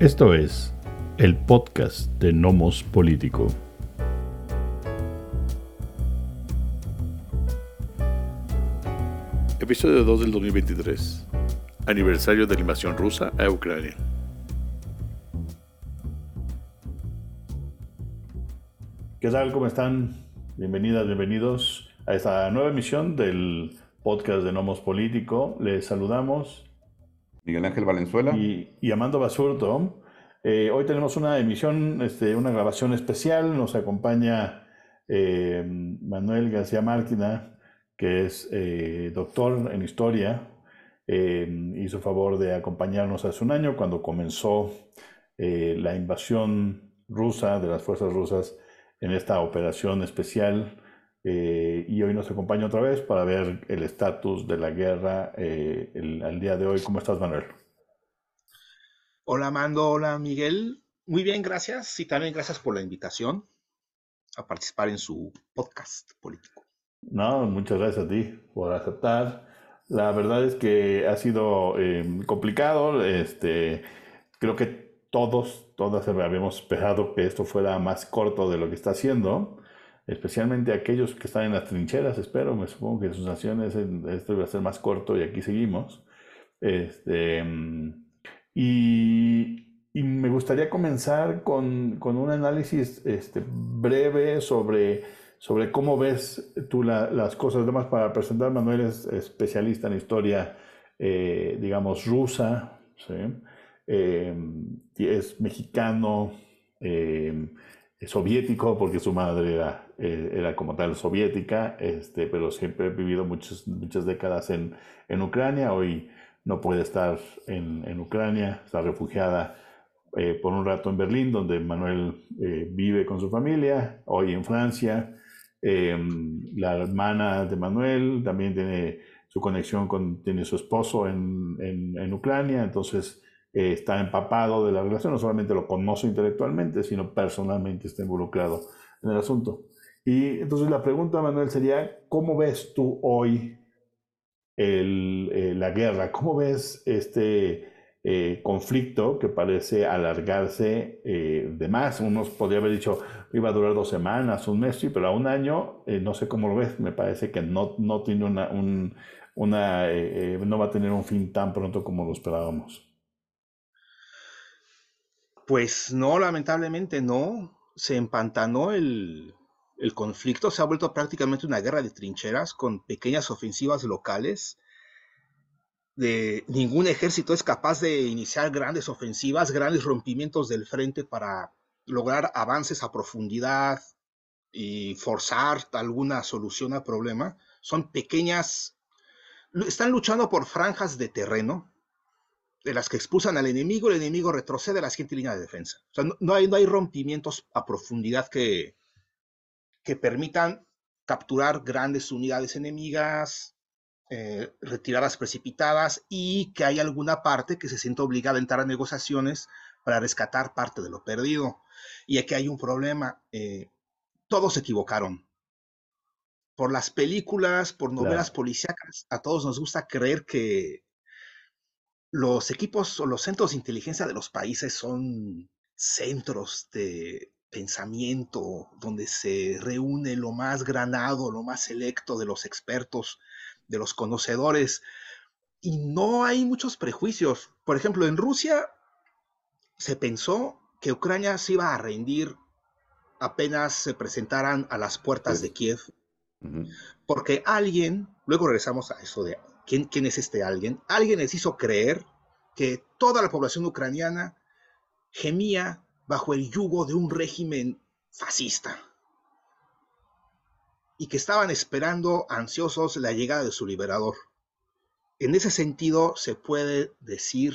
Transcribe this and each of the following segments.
Esto es el podcast de Nomos Político. Episodio 2 del 2023. Aniversario de la invasión rusa a Ucrania. ¿Qué tal? ¿Cómo están? Bienvenidas, bienvenidos a esta nueva emisión del podcast de Nomos Político. Les saludamos Miguel Ángel Valenzuela. Y, Amando Basurto. Eh, hoy tenemos una emisión, este, una grabación especial. Nos acompaña eh, Manuel García Márquina, que es eh, doctor en historia. hizo favor de acompañarnos hace un año cuando comenzó la invasión rusa de las fuerzas rusas en esta operación especial. Y hoy nos acompaña otra vez para ver el estatus de la guerra al día de hoy. ¿Cómo estás, Manuel? Hola Mando, hola Miguel. Muy bien, gracias. Y también gracias por la invitación a participar en su podcast político. No, muchas gracias a ti por aceptar. La verdad es que ha sido eh, complicado. Este, creo que todos, todas habíamos esperado que esto fuera más corto de lo que está haciendo, especialmente aquellos que están en las trincheras, espero, me supongo que sus naciones esto iba a ser más corto y aquí seguimos. Este, y, me gustaría comenzar con, un análisis este, breve sobre, sobre cómo ves tú las cosas. Además, para presentar, Manuel es especialista en historia, eh, digamos, rusa, eh, es mexicano, eh, soviético, porque su madre era, era como tal soviética, este, pero siempre ha vivido muchas, muchas décadas en, en Ucrania. Hoy no puede estar en, Ucrania, está refugiada eh, por un rato en Berlín, donde Manuel eh, vive con su familia, hoy en Francia. Em, la hermana de Manuel también tiene su conexión con, tiene su esposo en, en, Ucrania, entonces eh, está empapado de la relación, no solamente lo conoce intelectualmente, sino personalmente está involucrado en el asunto. Y entonces la pregunta, Manuel, sería, ¿cómo ves tú hoy eh, la guerra. ¿Cómo ves este eh, conflicto que parece alargarse de más? Unos podría haber dicho iba a durar dos semanas, un mes, pero a un año, no sé cómo lo ves, me parece que no, no tiene una, una no va a tener un fin tan pronto como lo esperábamos. Pues no, lamentablemente no. Se empantanó el, conflicto se ha vuelto prácticamente una guerra de trincheras con pequeñas ofensivas locales. De, ningún ejército es capaz de iniciar grandes ofensivas, grandes rompimientos del frente para lograr avances a profundidad y forzar alguna solución al problema. Son pequeñas, están luchando por franjas de terreno de las que expulsan al enemigo, el enemigo retrocede a la siguiente línea de defensa. no, hay, no hay rompimientos a profundidad que, que permitan capturar grandes unidades enemigas, eh, retiradas precipitadas y que haya alguna parte que se sienta obligada a entrar a negociaciones para rescatar parte de lo perdido. Y aquí hay un problema. Eh, todos se equivocaron. Por las películas, por novelas policíacas, a todos nos gusta creer que los equipos o los centros de inteligencia de los países son centros de pensamiento, donde se reúne lo más granado, lo más selecto de los expertos, de los conocedores, y no hay muchos prejuicios. Por ejemplo, en Rusia se pensó que Ucrania se iba a rendir apenas se presentaran a las puertas de Kiev, porque alguien, luego regresamos a eso de ¿quién, quién es este alguien, alguien les hizo creer que toda la población ucraniana gemía bajo el yugo de un régimen fascista y que estaban esperando ansiosos la llegada de su liberador. En ese sentido, se puede decir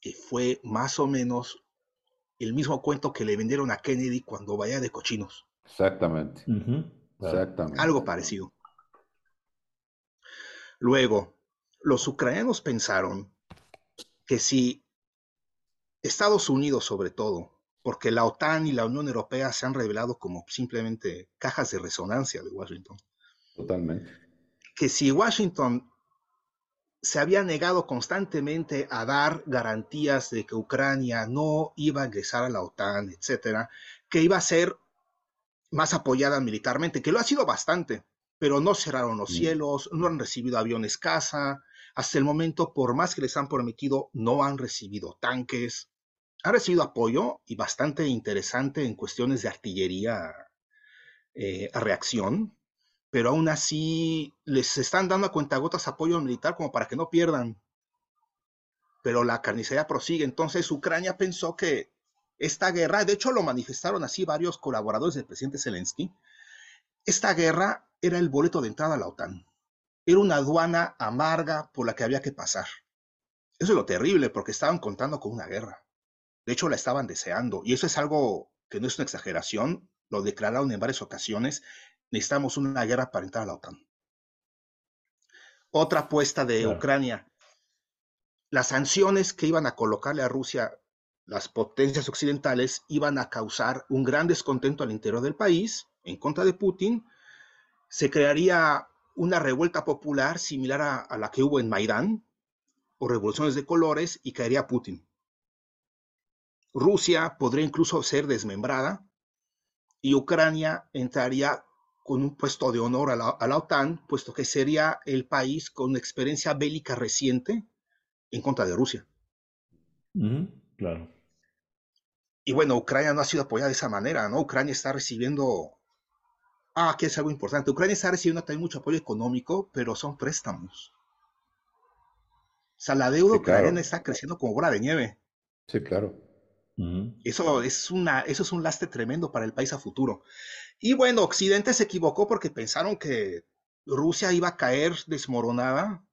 que fue más o menos el mismo cuento que le vendieron a Kennedy cuando vaya de cochinos. Exactamente. Exactamente. Algo parecido. Luego, los ucranianos pensaron que si Estados Unidos sobre todo porque la OTAN y la Unión Europea se han revelado como simplemente cajas de resonancia de Washington. Totalmente. Que si Washington se había negado constantemente a dar garantías de que Ucrania no iba a ingresar a la OTAN, etcétera, que iba a ser más apoyada militarmente, que lo ha sido bastante, pero no cerraron los mm. cielos, no han recibido aviones caza, hasta el momento, por más que les han prometido, no han recibido tanques, han recibido apoyo y bastante interesante en cuestiones de artillería eh, a reacción, pero aún así les están dando a cuentagotas apoyo militar como para que no pierdan. Pero la carnicería prosigue. Entonces Ucrania pensó que esta guerra, de hecho lo manifestaron así varios colaboradores del presidente Zelensky, esta guerra era el boleto de entrada a la OTAN. Era una aduana amarga por la que había que pasar. Eso es lo terrible, porque estaban contando con una guerra. De hecho, la estaban deseando. Y eso es algo que no es una exageración. Lo declararon en varias ocasiones necesitamos una guerra para entrar a la OTAN. Otra apuesta de Ucrania, las sanciones que iban a colocarle a Rusia las potencias occidentales iban a causar un gran descontento al interior del país en contra de Putin. Se crearía una revuelta popular similar a, a la que hubo en Maidán o revoluciones de colores y caería Putin. Rusia podría incluso ser desmembrada y Ucrania entraría con un puesto de honor a la, OTAN, puesto que sería el país con experiencia bélica reciente en contra de Rusia. claro. Y bueno, Ucrania no ha sido apoyada de esa manera, ¿no? Ucrania está recibiendo... Ah, aquí es algo importante. Ucrania está recibiendo también mucho apoyo económico, pero son préstamos. O sea, la deuda ucraniana está creciendo como bola de nieve. Sí, claro. Eso es, una, eso es un lastre tremendo para el país a futuro. Y bueno, Occidente se equivocó porque pensaron que Rusia iba a caer desmoronada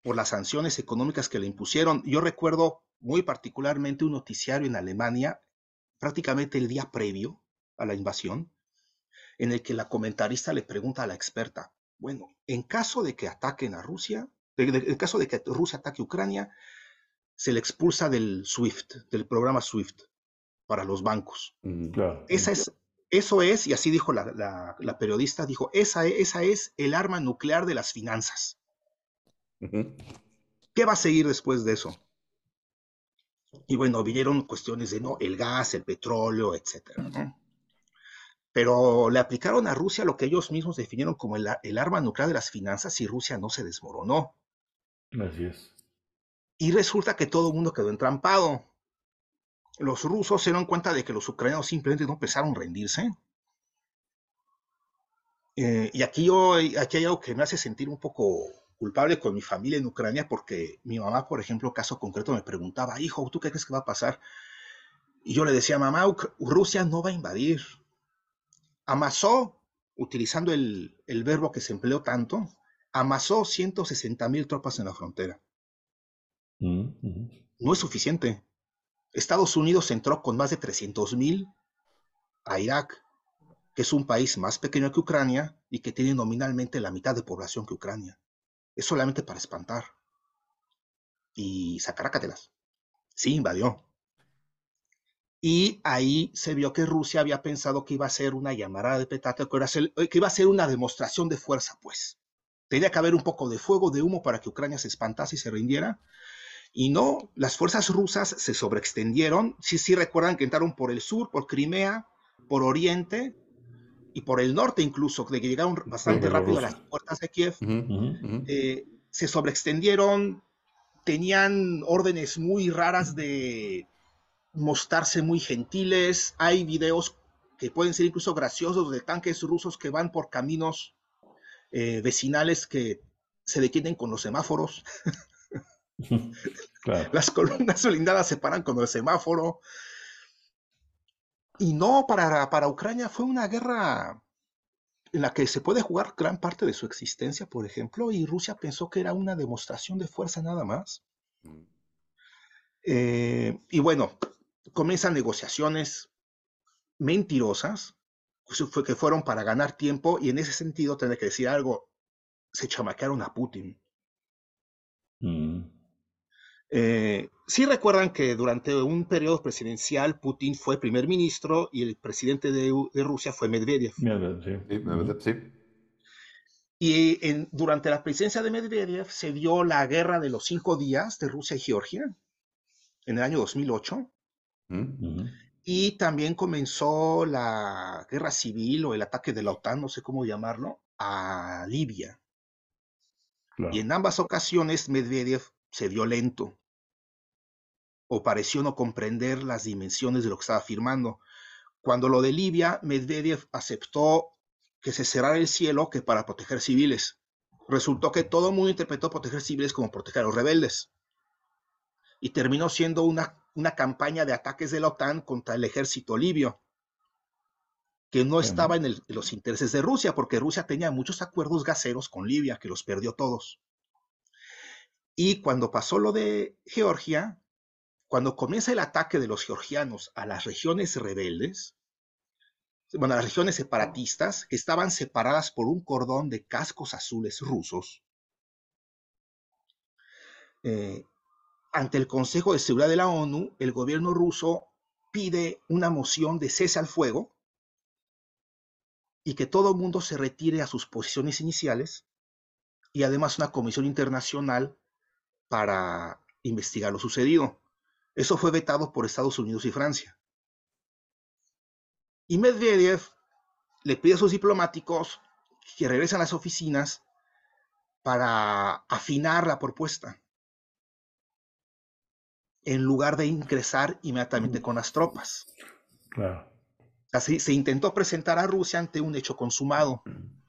por las sanciones económicas que le impusieron. Yo recuerdo muy particularmente un noticiario en Alemania, prácticamente el día previo a la invasión, en el que la comentarista le pregunta a la experta, bueno, en caso de que ataquen a Rusia, en caso de que Rusia ataque a Ucrania, se le expulsa del SWIFT, del programa SWIFT para los bancos. Esa es eso es, y así dijo la, periodista, dijo, esa, esa, es el arma nuclear de las finanzas. ¿Qué va a seguir después de eso? Y bueno, vinieron cuestiones de, no, el gas, el petróleo, etcétera. Pero le aplicaron a Rusia lo que ellos mismos definieron como el, el arma nuclear de las finanzas y Rusia no se desmoronó. Así es. Y resulta que todo el mundo quedó entrampado los rusos se dieron cuenta de que los ucranianos simplemente no empezaron a rendirse. Eh, y aquí, yo, aquí hay algo que me hace sentir un poco culpable con mi familia en Ucrania, porque mi mamá, por ejemplo, caso concreto, me preguntaba, hijo, ¿tú qué crees que va a pasar? Y yo le decía, mamá, Rusia no va a invadir. Amasó, utilizando el, verbo que se empleó tanto, amasó 160 mil tropas en la frontera. Mm, no es suficiente. Estados Unidos entró con más de 300.000 a Irak, que es un país más pequeño que Ucrania y que tiene nominalmente la mitad de población que Ucrania. Es solamente para espantar y sacar a. Sí, invadió. Y ahí se vio que Rusia había pensado que iba a ser una llamada de petate, que iba a ser una demostración de fuerza, pues. Tenía que haber un poco de fuego, de humo para que Ucrania se espantase y se rindiera. Y no, las fuerzas rusas se sobreextendieron. Sí, sí recuerdan que entraron por el sur, por Crimea, por Oriente y por el norte incluso, de que llegaron bastante rápido a las puertas de Kiev. Eh, se sobreextendieron, tenían órdenes muy raras de mostrarse muy gentiles. Hay videos que pueden ser incluso graciosos de tanques rusos que van por caminos eh, vecinales que se detienen con los semáforos. Las columnas blindadas se paran con el semáforo. Y no, para, para Ucrania fue una guerra en la que se puede jugar gran parte de su existencia, por ejemplo, y Rusia pensó que era una demostración de fuerza nada más. Mm. Eh, y bueno, comienzan negociaciones mentirosas, que fueron para ganar tiempo, y en ese sentido, tener que decir algo, se chamaquearon a Putin. Mm. Eh, sí recuerdan que durante un periodo presidencial Putin fue primer ministro y el presidente de, Rusia fue Medvedev. sí. Y durante la presidencia de Medvedev se dio la guerra de los cinco días de Rusia y Georgia en el año 2008. Y también comenzó la guerra civil o el ataque de la OTAN, no sé cómo llamarlo, a Libia. Y en ambas ocasiones Medvedev se dio lento o pareció no comprender las dimensiones de lo que estaba firmando. Cuando lo de Libia, Medvedev aceptó que se cerrara el cielo que para proteger civiles. Resultó que todo el mundo interpretó proteger civiles como proteger a los rebeldes. Y terminó siendo una, una campaña de ataques de la OTAN contra el ejército libio, que no estaba en, en los intereses de Rusia, porque Rusia tenía muchos acuerdos gaseros con Libia, que los perdió todos. Y cuando pasó lo de Georgia, cuando comienza el ataque de los georgianos a las regiones rebeldes, bueno, a las regiones separatistas, que estaban separadas por un cordón de cascos azules rusos, eh, ante el Consejo de Seguridad de la ONU, el gobierno ruso pide una moción de cese al fuego y que todo el mundo se retire a sus posiciones iniciales y además una comisión internacional para investigar lo sucedido. Eso fue vetado por Estados Unidos y Francia. Y Medvedev le pide a sus diplomáticos que regresen a las oficinas para afinar la propuesta, en lugar de ingresar inmediatamente con las tropas. Claro. Así se intentó presentar a Rusia ante un hecho consumado.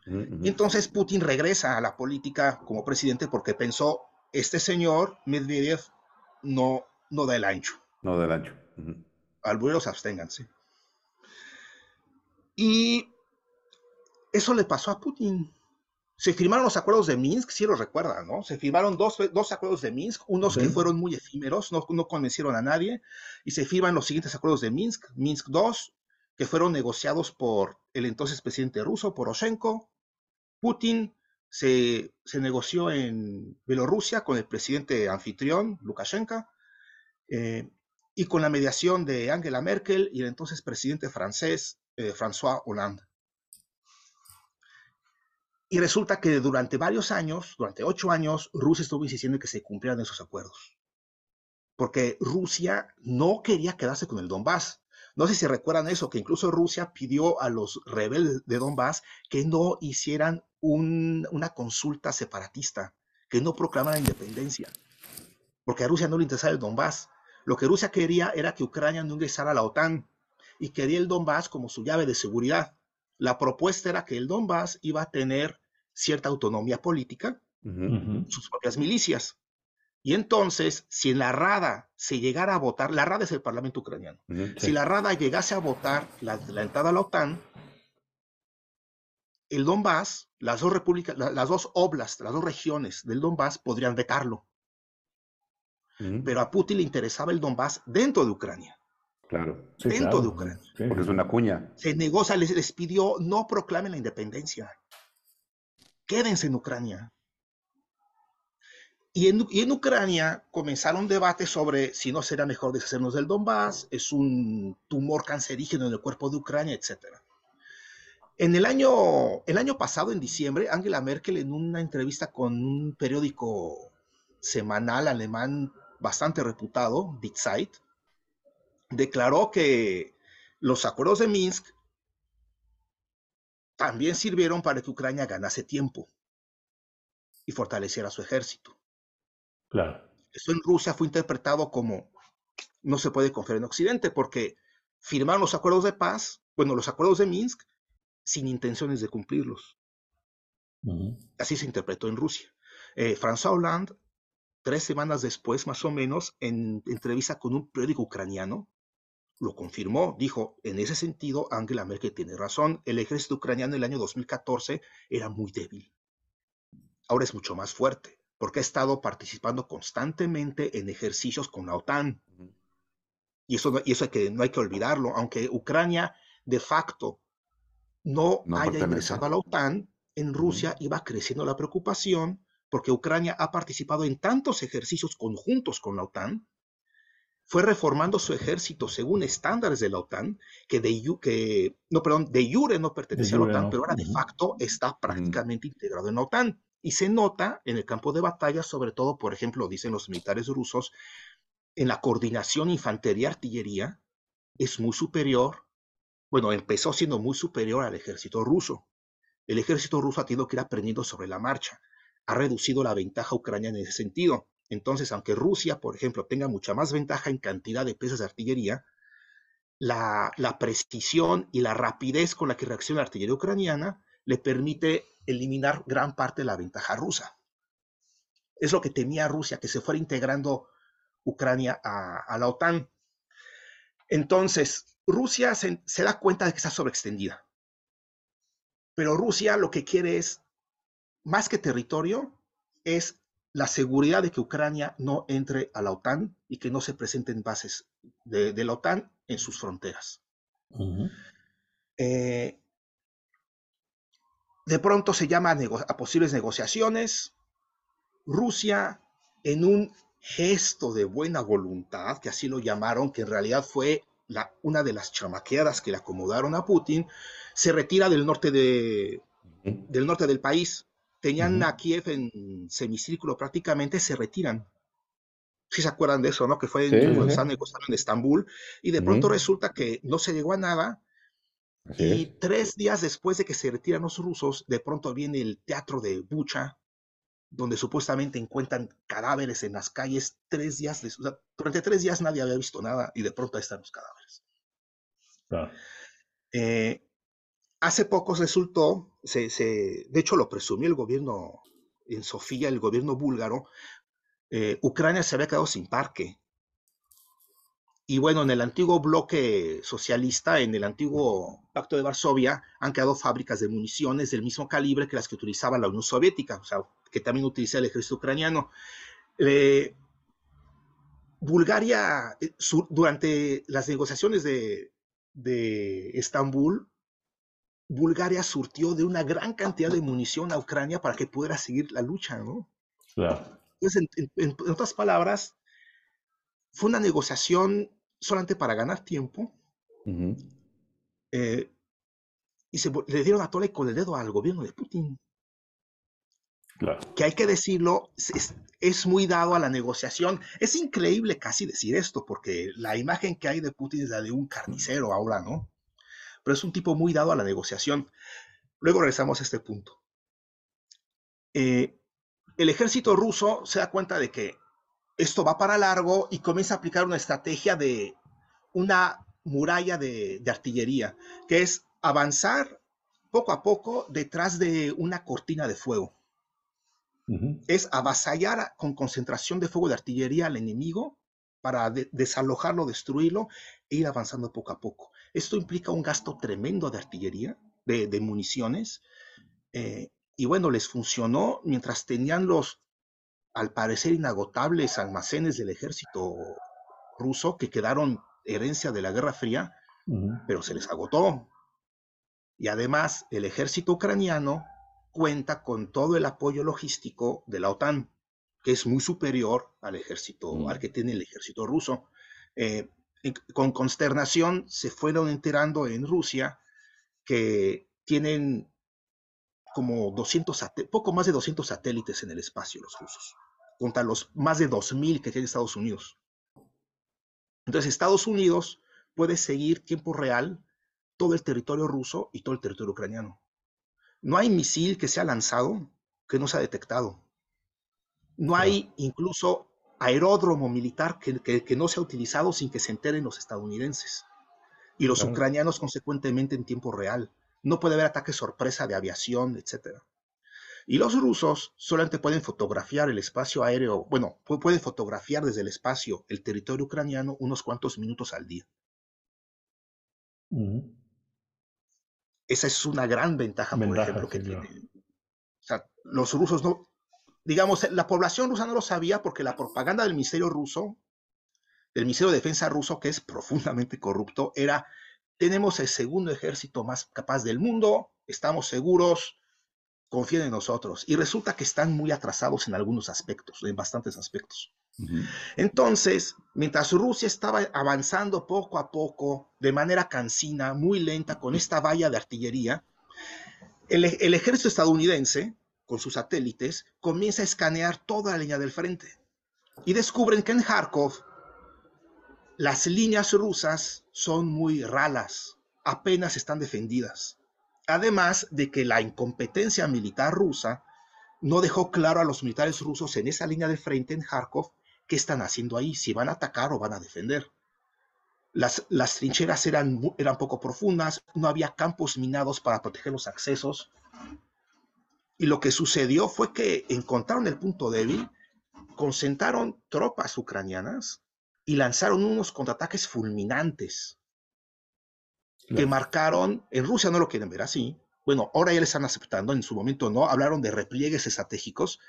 Y entonces Putin regresa a la política como presidente porque pensó, este señor Medvedev no no da el ancho. No da el ancho. Uh absténganse. Y eso le pasó a Putin. Se firmaron los acuerdos de Minsk, si lo recuerdan, ¿no? Se firmaron dos, acuerdos de Minsk, unos que fueron muy efímeros, no, no, convencieron a nadie, y se firman los siguientes acuerdos de Minsk, Minsk II, que fueron negociados por el entonces presidente ruso, Poroshenko. Putin se, se negoció en Bielorrusia con el presidente anfitrión, Lukashenko, eh, y con la mediación de Angela Merkel y el entonces presidente francés eh, François Hollande. Y resulta que durante varios años, durante ocho años, Rusia estuvo insistiendo en que se cumplieran esos acuerdos. Porque Rusia no quería quedarse con el Donbass. No sé si recuerdan eso, que incluso Rusia pidió a los rebeldes de Donbass que no hicieran una consulta separatista, que no proclamaran independencia. Porque a Rusia no le interesaba el Donbass. Lo que Rusia quería era que Ucrania no ingresara a la OTAN y quería el Donbass como su llave de seguridad. La propuesta era que el Donbass iba a tener cierta autonomía política, sus propias milicias. Y entonces, si en la Rada se llegara a votar, la Rada es el Parlamento ucraniano, si la Rada llegase a votar la, entrada a la OTAN, el Donbass, las dos repúblicas, las dos oblasts, las dos regiones del Donbass podrían vetarlo. Pero a Putin le interesaba el Donbass dentro de Ucrania. Claro. dentro de Ucrania. Porque es una cuña. Se negocia, les, les pidió, no proclamen la independencia. Quédense en Ucrania. Y en, y en, Ucrania comenzaron debates sobre si no será mejor deshacernos del Donbass, es un tumor cancerígeno en el cuerpo de Ucrania, etc. En el año, el año pasado, en diciembre, Angela Merkel, en una entrevista con un periódico semanal alemán bastante reputado, Die declaró que los acuerdos de Minsk también sirvieron para que Ucrania ganase tiempo y fortaleciera su ejército. Claro. Eso en Rusia fue interpretado como no se puede confiar en Occidente porque firmaron los acuerdos de paz, bueno, los acuerdos de Minsk, sin intenciones de cumplirlos. Así se interpretó en Rusia. Eh, François Hollande tres semanas después, más o menos, en entrevista con un periódico ucraniano, lo confirmó. Dijo, en ese sentido, Angela Merkel tiene razón. El ejército ucraniano en el año 2014 era muy débil. Ahora es mucho más fuerte, porque ha estado participando constantemente en ejercicios con la OTAN. Y eso, y eso que, no hay que olvidarlo. Aunque Ucrania de facto no, haya ingresado a la OTAN, en Rusia iba creciendo la preocupación porque Ucrania ha participado en tantos ejercicios conjuntos con la OTAN fue reformando su ejército según estándares de la OTAN, que de, que, no, perdón, de jure no pertenecía a la OTAN, pero ahora de facto está prácticamente integrado en la OTAN. Y se nota en el campo de batalla, sobre todo, por ejemplo, dicen los militares rusos, en la coordinación infantería-artillería es muy superior, bueno, empezó siendo muy superior al ejército ruso. El ejército ruso ha tenido que ir aprendiendo sobre la marcha, ha reducido la ventaja ucraniana en ese sentido. Entonces, aunque Rusia, por ejemplo, tenga mucha más ventaja en cantidad de piezas de artillería, la, precisión y la rapidez con la que reacciona la artillería ucraniana le permite eliminar gran parte de la ventaja rusa. Es lo que temía Rusia, que se fuera integrando Ucrania a, la OTAN. Entonces, Rusia se, se, da cuenta de que está sobreextendida. Pero Rusia lo que quiere es, más que territorio, es la seguridad de que Ucrania no entre a la OTAN y que no se presenten bases de, la OTAN en sus fronteras. Eh, de pronto se llama a, posibles negociaciones. Rusia, en un gesto de buena voluntad, que así lo llamaron, que en realidad fue la, una de las chamaqueadas que le acomodaron a Putin, se retira del norte, de, del, norte del país tenían a Kiev en semicírculo prácticamente, se retiran. Si se acuerdan de eso, ¿no? Que fue en, en Estambul y de pronto resulta que no se llegó a nada. y tres días después de que se retiran los rusos, de pronto viene el teatro de Bucha, donde supuestamente encuentran cadáveres en las calles. Tres días, durante tres días nadie había visto nada y de pronto ahí están los cadáveres. Eh, Hace poco resultó, se, de hecho lo presumió el gobierno en Sofía, el gobierno búlgaro, eh, Ucrania se había quedado sin parque. Y bueno, en el antiguo bloque socialista, en el antiguo Pacto de Varsovia, han quedado fábricas de municiones del mismo calibre que las que utilizaba la Unión Soviética, o sea, que también utiliza el ejército ucraniano. Eh, Bulgaria, eh, durante las negociaciones de, de Estambul, Bulgaria surtió de una gran cantidad de munición a Ucrania para que pudiera seguir la lucha, ¿no? Claro. Entonces, en, otras palabras, fue una negociación solamente para ganar tiempo. Eh, y se le dieron a tole con el dedo al gobierno de Putin. Claro. Que hay que decirlo, es, es, muy dado a la negociación. Es increíble casi decir esto, porque la imagen que hay de Putin es la de un carnicero ahora, ¿no? Pero es un tipo muy dado a la negociación. Luego regresamos a este punto. Eh, el ejército ruso se da cuenta de que esto va para largo y comienza a aplicar una estrategia de una muralla de, artillería, que es avanzar poco a poco detrás de una cortina de fuego. Es avasallar con concentración de fuego de artillería al enemigo para desalojarlo, destruirlo e ir avanzando poco a poco. Esto implica un gasto tremendo de artillería, de, municiones, eh, y bueno, les funcionó mientras tenían los, al parecer, inagotables almacenes del ejército ruso que quedaron herencia de la Guerra Fría, pero se les agotó. Y además, el ejército ucraniano cuenta con todo el apoyo logístico de la OTAN, que es muy superior al ejército, al que tiene el ejército ruso. Eh, con consternación se fueron enterando en Rusia que tienen como 200, poco más de 200 satélites en el espacio los rusos, contra los más de 2.000 que tiene Estados Unidos. Entonces Estados Unidos puede seguir tiempo real todo el territorio ruso y todo el territorio ucraniano. No hay misil que se ha lanzado que no se ha detectado. No hay incluso aeródromo militar que, no se ha utilizado sin que se enteren los estadounidenses y los ucranianos consecuentemente en tiempo real. No puede haber ataques sorpresa de aviación, etc. Y los rusos solamente pueden fotografiar el espacio aéreo, bueno, pueden fotografiar desde el espacio el territorio ucraniano unos cuantos minutos al día. Esa es una gran ventaja, por ejemplo, que tienen. O sea, los rusos no, digamos, la población rusa no lo sabía porque la propaganda del Ministerio ruso, del Ministerio de Defensa ruso, que es profundamente corrupto, era, tenemos el segundo ejército más capaz del mundo, estamos seguros, confíen en nosotros. Y resulta que están muy atrasados en algunos aspectos, en bastantes aspectos. Entonces, mientras Rusia estaba avanzando poco a poco, de manera cansina, muy lenta, con esta valla de artillería, el, el ejército estadounidense, con sus satélites, comienza a escanear toda la línea del frente y descubren que en Kharkov las líneas rusas son muy ralas, apenas están defendidas. Además de que la incompetencia militar rusa no dejó claro a los militares rusos en esa línea de frente en Kharkov qué están haciendo ahí, si van a atacar o van a defender. Las, las trincheras eran, eran poco profundas, no había campos minados para proteger los accesos. Y lo que sucedió fue que encontraron el punto débil, concentraron tropas ucranianas y lanzaron unos contraataques fulminantes que marcaron, en Rusia no lo quieren ver así, bueno, ahora ya le están aceptando, en su momento no, hablaron de repliegues estratégicos,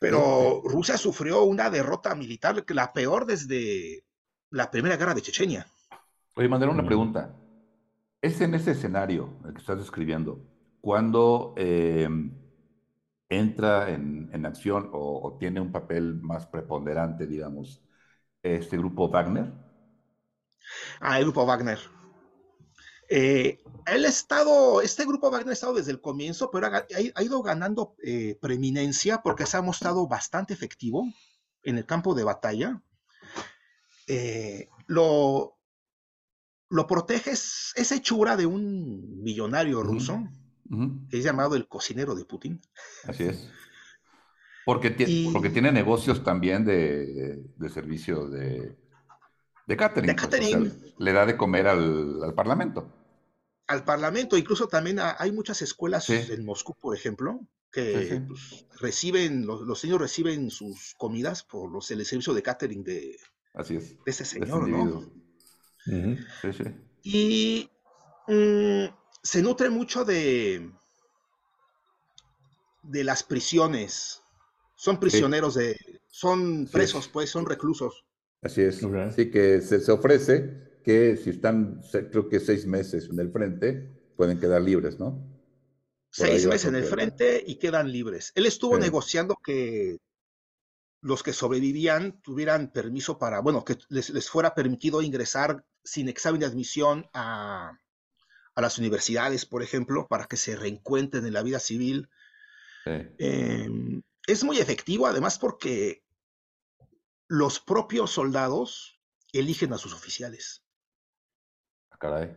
pero Rusia sufrió una derrota militar, la peor desde la primera guerra de Chechenia. Oye, Manuel, una pregunta. ¿Es en ese escenario el que estás describiendo cuando eh, entra en, acción o, tiene un papel más preponderante, digamos, este grupo Wagner? Ah, el grupo Wagner. Eh, él ha estado, este grupo Wagner ha estado desde el comienzo, pero ha, ido ganando eh, preeminencia porque se ha mostrado bastante efectivo en el campo de batalla. Eh, lo, lo protege, es, hechura de un millonario ruso, que es llamado el cocinero de Putin. Así es. Porque, porque tiene negocios también de, de servicio de, de catering. Pues, le da de comer al, Parlamento. Al Parlamento, incluso también hay muchas escuelas en Moscú, por ejemplo, que pues, reciben, los, niños reciben sus comidas por los, el servicio de catering de, Así es, de este señor, ¿no? Y mm, se nutre mucho de, de las prisiones son prisioneros de, son presos, pues, son reclusos. Así es. Así que se, ofrece que si están, creo que seis meses en el frente, pueden quedar libres, ¿no? seis meses en el frente y quedan libres. Él estuvo negociando que los que sobrevivían tuvieran permiso para, bueno, que les, fuera permitido ingresar sin examen de admisión a, a, las universidades, por ejemplo, para que se reencuentren en la vida civil. Sí. Em, es muy efectivo, además, porque los propios soldados eligen a sus oficiales. Ah, caray.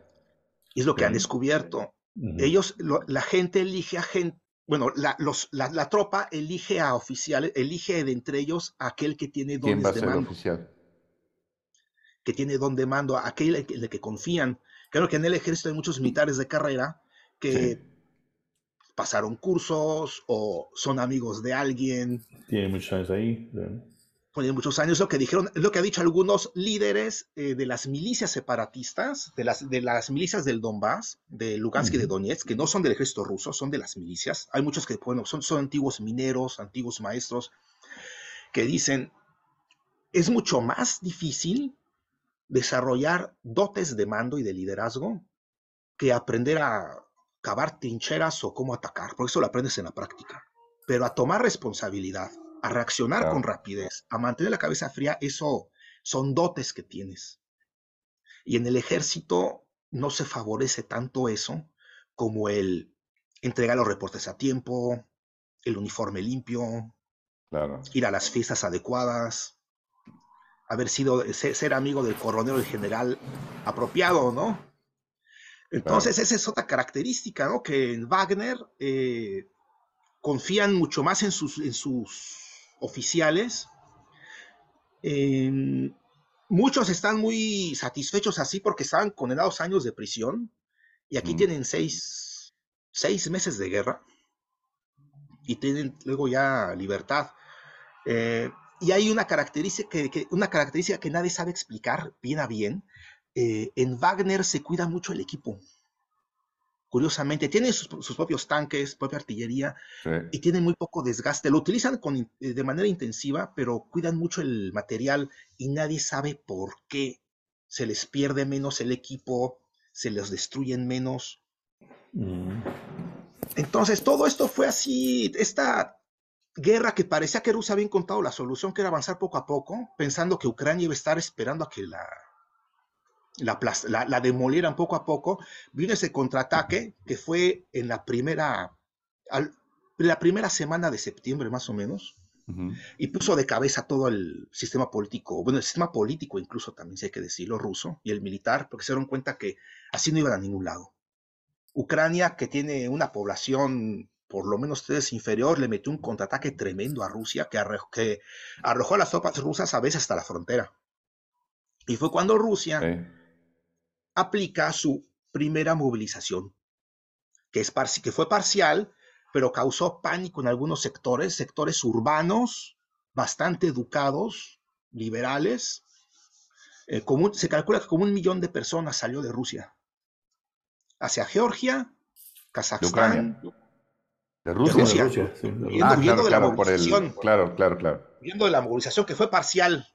Es lo que han descubierto. Ellos, la gente elige a gente, bueno, la, los, la, tropa elige a oficiales, elige de entre ellos a aquel que tiene dones ¿Quién va de mando. Oficial? Que tiene don de mando, aquel en el que confían. Creo que en el ejército hay muchos militares de carrera que pasaron cursos o son amigos de alguien. Tienen muchos años ahí. Tienen muchos años, lo que dijeron, lo que han dicho algunos líderes eh, de las milicias separatistas, de las, de las milicias del Donbass, de Lugansk y de Donetsk, que no son del ejército ruso, son de las milicias. Hay muchos que, bueno, son, son antiguos mineros, antiguos maestros, que dicen, es mucho más difícil desarrollar dotes de mando y de liderazgo que aprender a cavar trincheras o cómo atacar, porque eso lo aprendes en la práctica. Pero a tomar responsabilidad, a reaccionar con rapidez, a mantener la cabeza fría, eso son dotes que tienes. Y en el ejército no se favorece tanto eso como el entregar los reportes a tiempo, el uniforme limpio, ir a las fiestas adecuadas, haber sido, ser, amigo del coronel o del general apropiado, ¿no? Entonces, esa es otra característica, ¿no? Que en Wagner eh, confían mucho más en sus, en sus oficiales. muchos están muy satisfechos así porque estaban condenados a años de prisión y aquí tienen seis, seis, meses de guerra y tienen luego ya libertad. Eh, y hay una característica que, una característica que nadie sabe explicar bien a bien, eh, en Wagner se cuida mucho el equipo. Curiosamente, tiene sus, propios tanques, propia artillería y tiene muy poco desgaste. Lo utilizan con, eh, de manera intensiva, pero cuidan mucho el material y nadie sabe por qué. Se les pierde menos el equipo, se les destruyen menos. Mm. Entonces, todo esto fue así, esta guerra que parecía que Rusia había encontrado la solución, que era avanzar poco a poco, pensando que Ucrania iba a estar esperando a que la, la, la, demolieran poco a poco, vino ese contraataque que fue en la primera, la primera semana de septiembre más o menos, y puso de cabeza todo el sistema político, bueno, el sistema político incluso también, si hay que decirlo, ruso, y el militar, porque se dieron cuenta que así no iban a ningún lado. Ucrania, que tiene una población por lo menos tres inferior, le metió un contraataque tremendo a Rusia que, arrojó, a las tropas rusas a veces hasta la frontera. Y fue cuando Rusia aplica su primera movilización, que, es que fue parcial, pero causó pánico en algunos sectores, sectores urbanos, bastante educados, liberales. Eh, se calcula que como un millón de personas salió de Rusia hacia Georgia, Kazajstán. De, Rusia. Viendo, de la movilización. claro, claro, claro. Viendo de la movilización que fue parcial.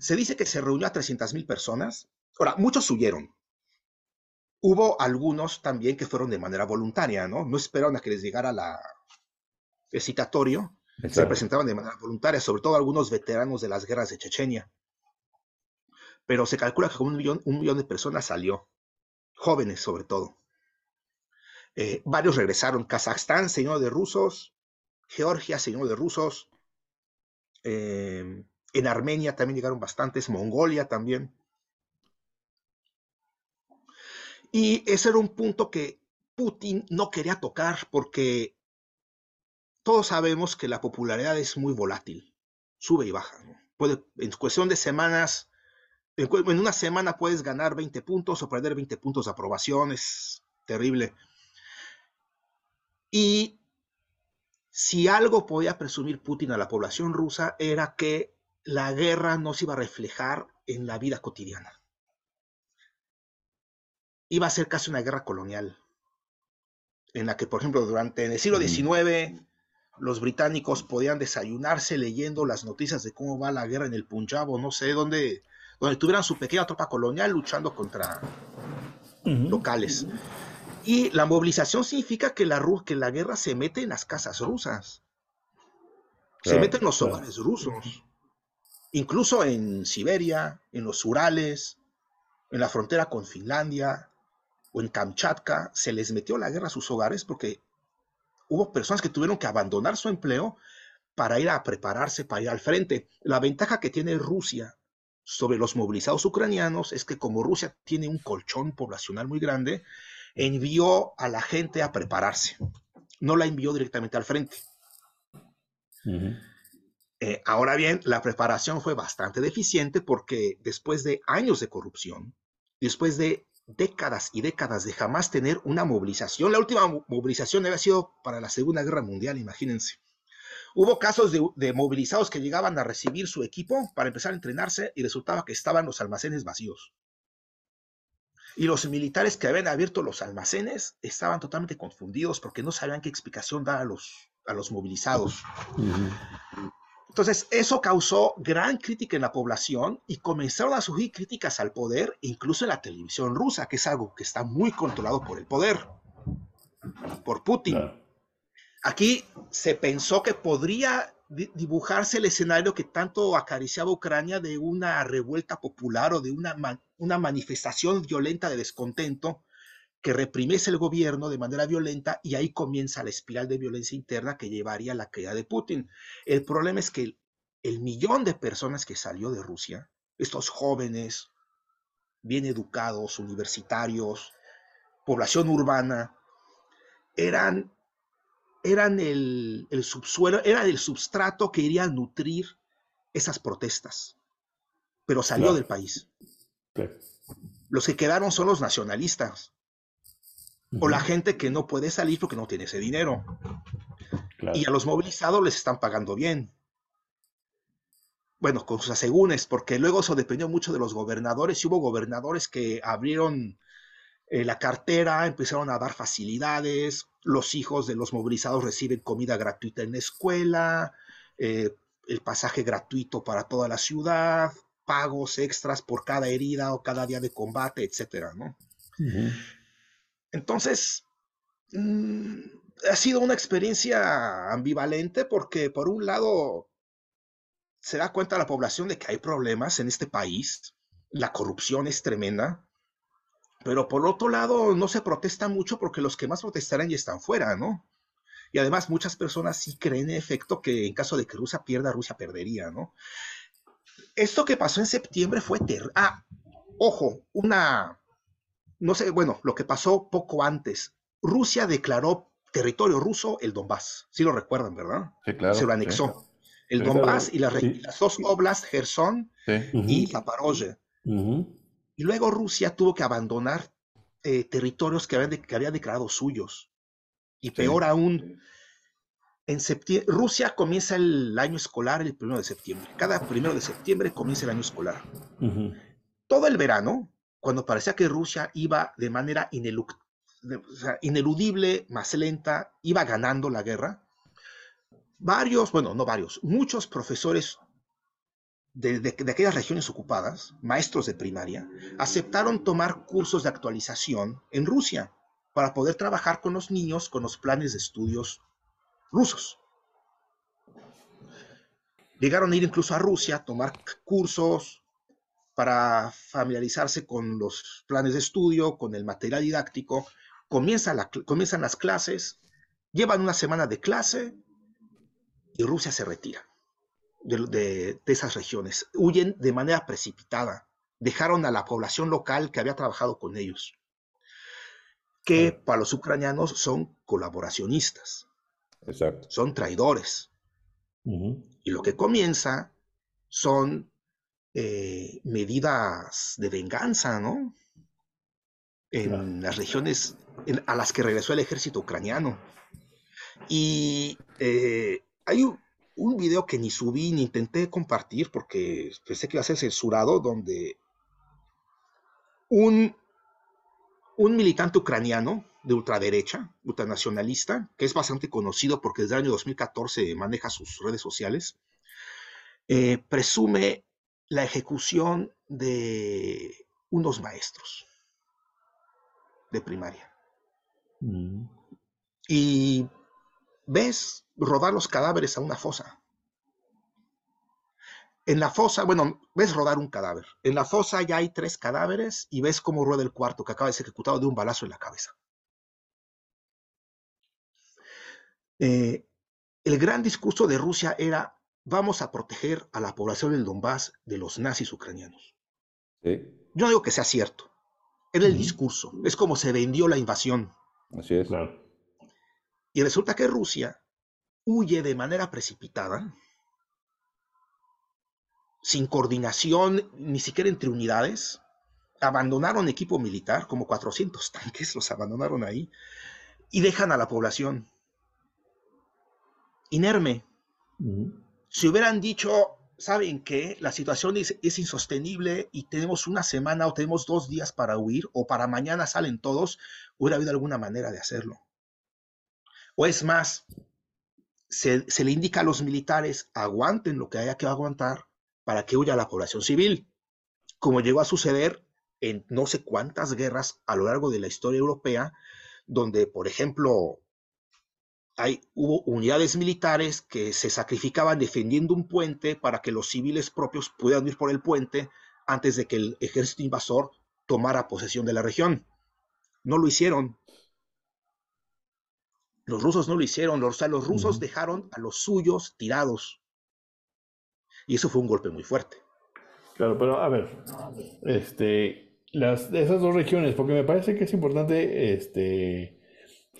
Se dice que se reunió a 300 mil personas. Ahora, muchos huyeron. Hubo algunos también que fueron de manera voluntaria, ¿no? No esperaron a que les llegara la, el citatorio. Se presentaban de manera voluntaria, sobre todo algunos veteranos de las guerras de Chechenia. Pero se calcula que como un millón, un millón de personas salió, jóvenes sobre todo. Eh, varios regresaron. Kazajstán se de rusos, Georgia se llenó de rusos, eh, en Armenia también llegaron bastantes, Mongolia también. Y ese era un punto que Putin no quería tocar porque todos sabemos que la popularidad es muy volátil, sube y baja. Puede, en cuestión de semanas, en, una semana puedes ganar 20 puntos o perder 20 puntos de aprobación, es terrible. Y si algo podía presumir Putin a la población rusa era que la guerra no se iba a reflejar en la vida cotidiana. Iba a ser casi una guerra colonial, en la que, por ejemplo, durante el siglo XIX, los británicos podían desayunarse leyendo las noticias de cómo va la guerra en el Punjab o no sé, donde, donde tuvieran su pequeña tropa colonial luchando contra locales. Y la movilización significa que la, que la guerra se mete en las casas rusas, se mete en los hogares rusos, incluso en Siberia, en los Urales, en la frontera con Finlandia, o en Kamchatka se les metió la guerra a sus hogares porque hubo personas que tuvieron que abandonar su empleo para ir a prepararse, para ir al frente. La ventaja que tiene Rusia sobre los movilizados ucranianos es que como Rusia tiene un colchón poblacional muy grande, envió a la gente a prepararse. No la envió directamente al frente. Eh, ahora bien, la preparación fue bastante deficiente porque después de años de corrupción, después de décadas y décadas de jamás tener una movilización. La última movilización había sido para la Segunda Guerra Mundial, imagínense. Hubo casos de, movilizados que llegaban a recibir su equipo para empezar a entrenarse y resultaba que estaban los almacenes vacíos. Y los militares que habían abierto los almacenes estaban totalmente confundidos porque no sabían qué explicación dar a los, a los movilizados. Entonces, eso causó gran crítica en la población y comenzaron a surgir críticas al poder, incluso en la televisión rusa, que es algo que está muy controlado por el poder, por Putin. Aquí se pensó que podría dibujarse el escenario que tanto acariciaba Ucrania de una revuelta popular o de una, una manifestación violenta de descontento que reprimiese el gobierno de manera violenta y ahí comienza la espiral de violencia interna que llevaría a la caída de Putin. El problema es que el, millón de personas que salió de Rusia, estos jóvenes, bien educados, universitarios, población urbana, eran, eran el, subsuelo, era el substrato que iría a nutrir esas protestas, pero salió del país. Los que quedaron son los nacionalistas, o la gente que no puede salir porque no tiene ese dinero. Y a los movilizados les están pagando bien. Bueno, con sus asegúnes, porque luego eso dependió mucho de los gobernadores. Y hubo gobernadores que abrieron eh, la cartera, empezaron a dar facilidades, los hijos de los movilizados reciben comida gratuita en la escuela, eh, el pasaje gratuito para toda la ciudad, pagos extras por cada herida o cada día de combate, etcétera, ¿no? Entonces, mm, ha sido una experiencia ambivalente porque por un lado se da cuenta la población de que hay problemas en este país, la corrupción es tremenda, pero por otro lado no se protesta mucho porque los que más protestarán ya están fuera, ¿no? Y además muchas personas sí creen en efecto que en caso de que Rusia pierda, Rusia perdería, ¿no? Esto que pasó en septiembre fue terrible. Ah, ojo, una, no sé, bueno, lo que pasó poco antes. Rusia declaró territorio ruso el Donbass. Sí lo recuerdan, ¿verdad? Sí, claro. Se lo anexó. El Donbass y las, dos oblas, Gerson y Zaporozhye. Y luego Rusia tuvo que abandonar eh, territorios que, habían que había declarado suyos. Y peor aún, en septiembre, Rusia comienza el año escolar el primero de septiembre. Cada primero de septiembre comienza el año escolar. Todo el verano, cuando parecía que Rusia iba de manera ineludible, más lenta, iba ganando la guerra, varios, bueno, no varios, muchos profesores de, aquellas regiones ocupadas, maestros de primaria, aceptaron tomar cursos de actualización en Rusia para poder trabajar con los niños con los planes de estudios rusos. Llegaron a ir incluso a Rusia a tomar cursos para familiarizarse con los planes de estudio, con el material didáctico. Comienza la, comienzan las clases, llevan una semana de clase y Rusia se retira de, esas regiones. Huyen de manera precipitada. Dejaron a la población local que había trabajado con ellos, que para los ucranianos son colaboracionistas. Exacto. Son traidores. Y lo que comienza son eh, medidas de venganza, ¿no? En las regiones a las que regresó el ejército ucraniano. Y eh, hay un, un video que ni subí ni intenté compartir porque pensé que iba a ser censurado, donde un, un militante ucraniano de ultraderecha, ultranacionalista, que es bastante conocido porque desde el año 2014 maneja sus redes sociales, eh, presume la ejecución de unos maestros de primaria. Mm. Y ves rodar los cadáveres a una fosa. En la fosa, bueno, ves rodar un cadáver. En la fosa ya hay tres cadáveres y ves cómo rueda el cuarto que acaba de ser ejecutado de un balazo en la cabeza. Eh, el gran discurso de Rusia era vamos a proteger a la población del Donbass de los nazis ucranianos. Yo no digo que sea cierto. Era el discurso. Es como se vendió la invasión. Así es. Claro. Y resulta que Rusia huye de manera precipitada, sin coordinación ni siquiera entre unidades, abandonaron equipo militar, como 400 tanques los abandonaron ahí, y dejan a la población inerme. Si hubieran dicho, ¿saben qué? La situación es, es, insostenible y tenemos una semana o tenemos dos días para huir o para mañana salen todos, hubiera habido alguna manera de hacerlo. O es más, se, le indica a los militares, aguanten lo que haya que aguantar para que huya la población civil, como llegó a suceder en no sé cuántas guerras a lo largo de la historia europea, donde, por ejemplo, hay, hubo unidades militares que se sacrificaban defendiendo un puente para que los civiles propios pudieran ir por el puente antes de que el ejército invasor tomara posesión de la región. No lo hicieron. Los rusos no lo hicieron, o sea, los rusos dejaron a los suyos tirados. Y eso fue un golpe muy fuerte. Claro, pero a ver, este, las, esas dos regiones, porque me parece que es importante este,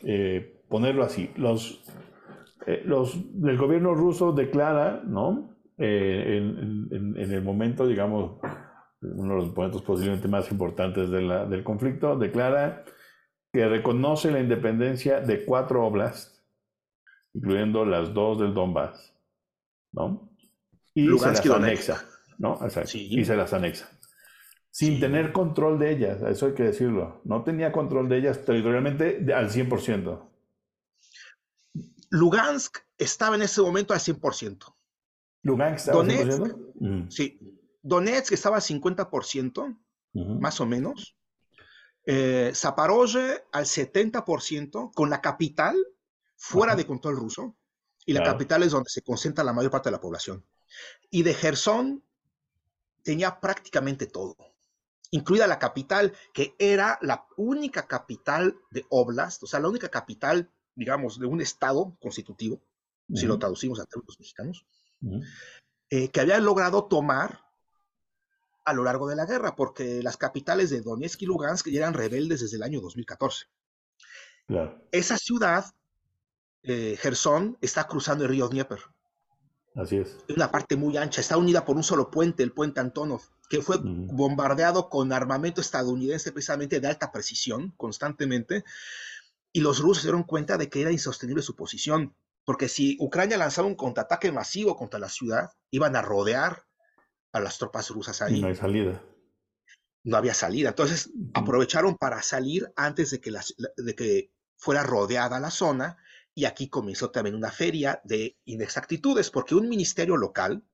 eh, ponerlo así. Los, eh, los, el gobierno ruso declara, ¿no? Eh, en, el momento, digamos, uno de los momentos posiblemente más importantes del conflicto, declara que reconoce la independencia de cuatro oblasts, incluyendo las dos del Donbass, ¿no? Y se las anexa, ¿no? Y se las anexa. Sin tener control de ellas, eso hay que decirlo. No tenía control de ellas territorialmente al 100%. Lugansk estaba en ese momento al 100%. Lugansk estaba al 100%. Mm. Sí. Donetsk estaba al 50%, más o menos eh, al 70%, con la capital fuera de control ruso, y la capital es donde se concentra la mayor parte de la población. Y de Gerson tenía prácticamente todo, incluida la capital, que era la única capital de Oblast, o sea, la única capital, digamos, de un estado constitutivo, si lo traducimos a términos mexicanos, eh, que había logrado tomar a lo largo de la guerra, porque las capitales de Donetsk y Lugansk ya eran rebeldes desde el año 2014. Esa ciudad, eh, Gerson, está cruzando el río Dnieper. Así es. Es una parte muy ancha, está unida por un solo puente, el puente Antonov, que fue bombardeado con armamento estadounidense precisamente de alta precisión constantemente, y los rusos se dieron cuenta de que era insostenible su posición, porque si Ucrania lanzaba un contraataque masivo contra la ciudad, iban a rodear a las tropas rusas ahí. no hay salida. No había salida. Entonces aprovecharon para salir antes de que, de que fuera rodeada la zona y aquí comenzó también una feria de inexactitudes porque un ministerio local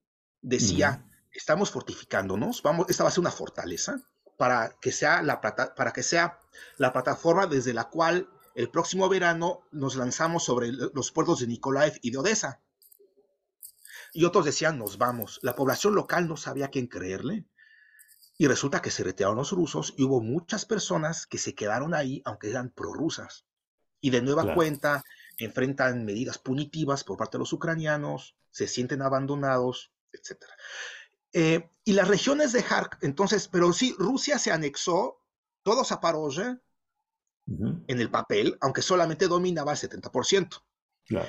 decía, estamos fortificándonos, vamos, esta va a ser una fortaleza para que sea la, para que sea la plataforma desde la cual el próximo verano nos lanzamos sobre los puertos de Nikolaev y de Odessa. Y otros decían, nos vamos. La población local no sabía a quién creerle. Y resulta que se retiraron los rusos y hubo muchas personas que se quedaron ahí, aunque eran prorrusas. Y de nueva cuenta enfrentan medidas punitivas por parte de los ucranianos, se sienten abandonados, etc. Eh, y las regiones de Khark, entonces, pero sí, Rusia se anexó todo Zaporozhye en el papel, aunque solamente dominaba el 70%.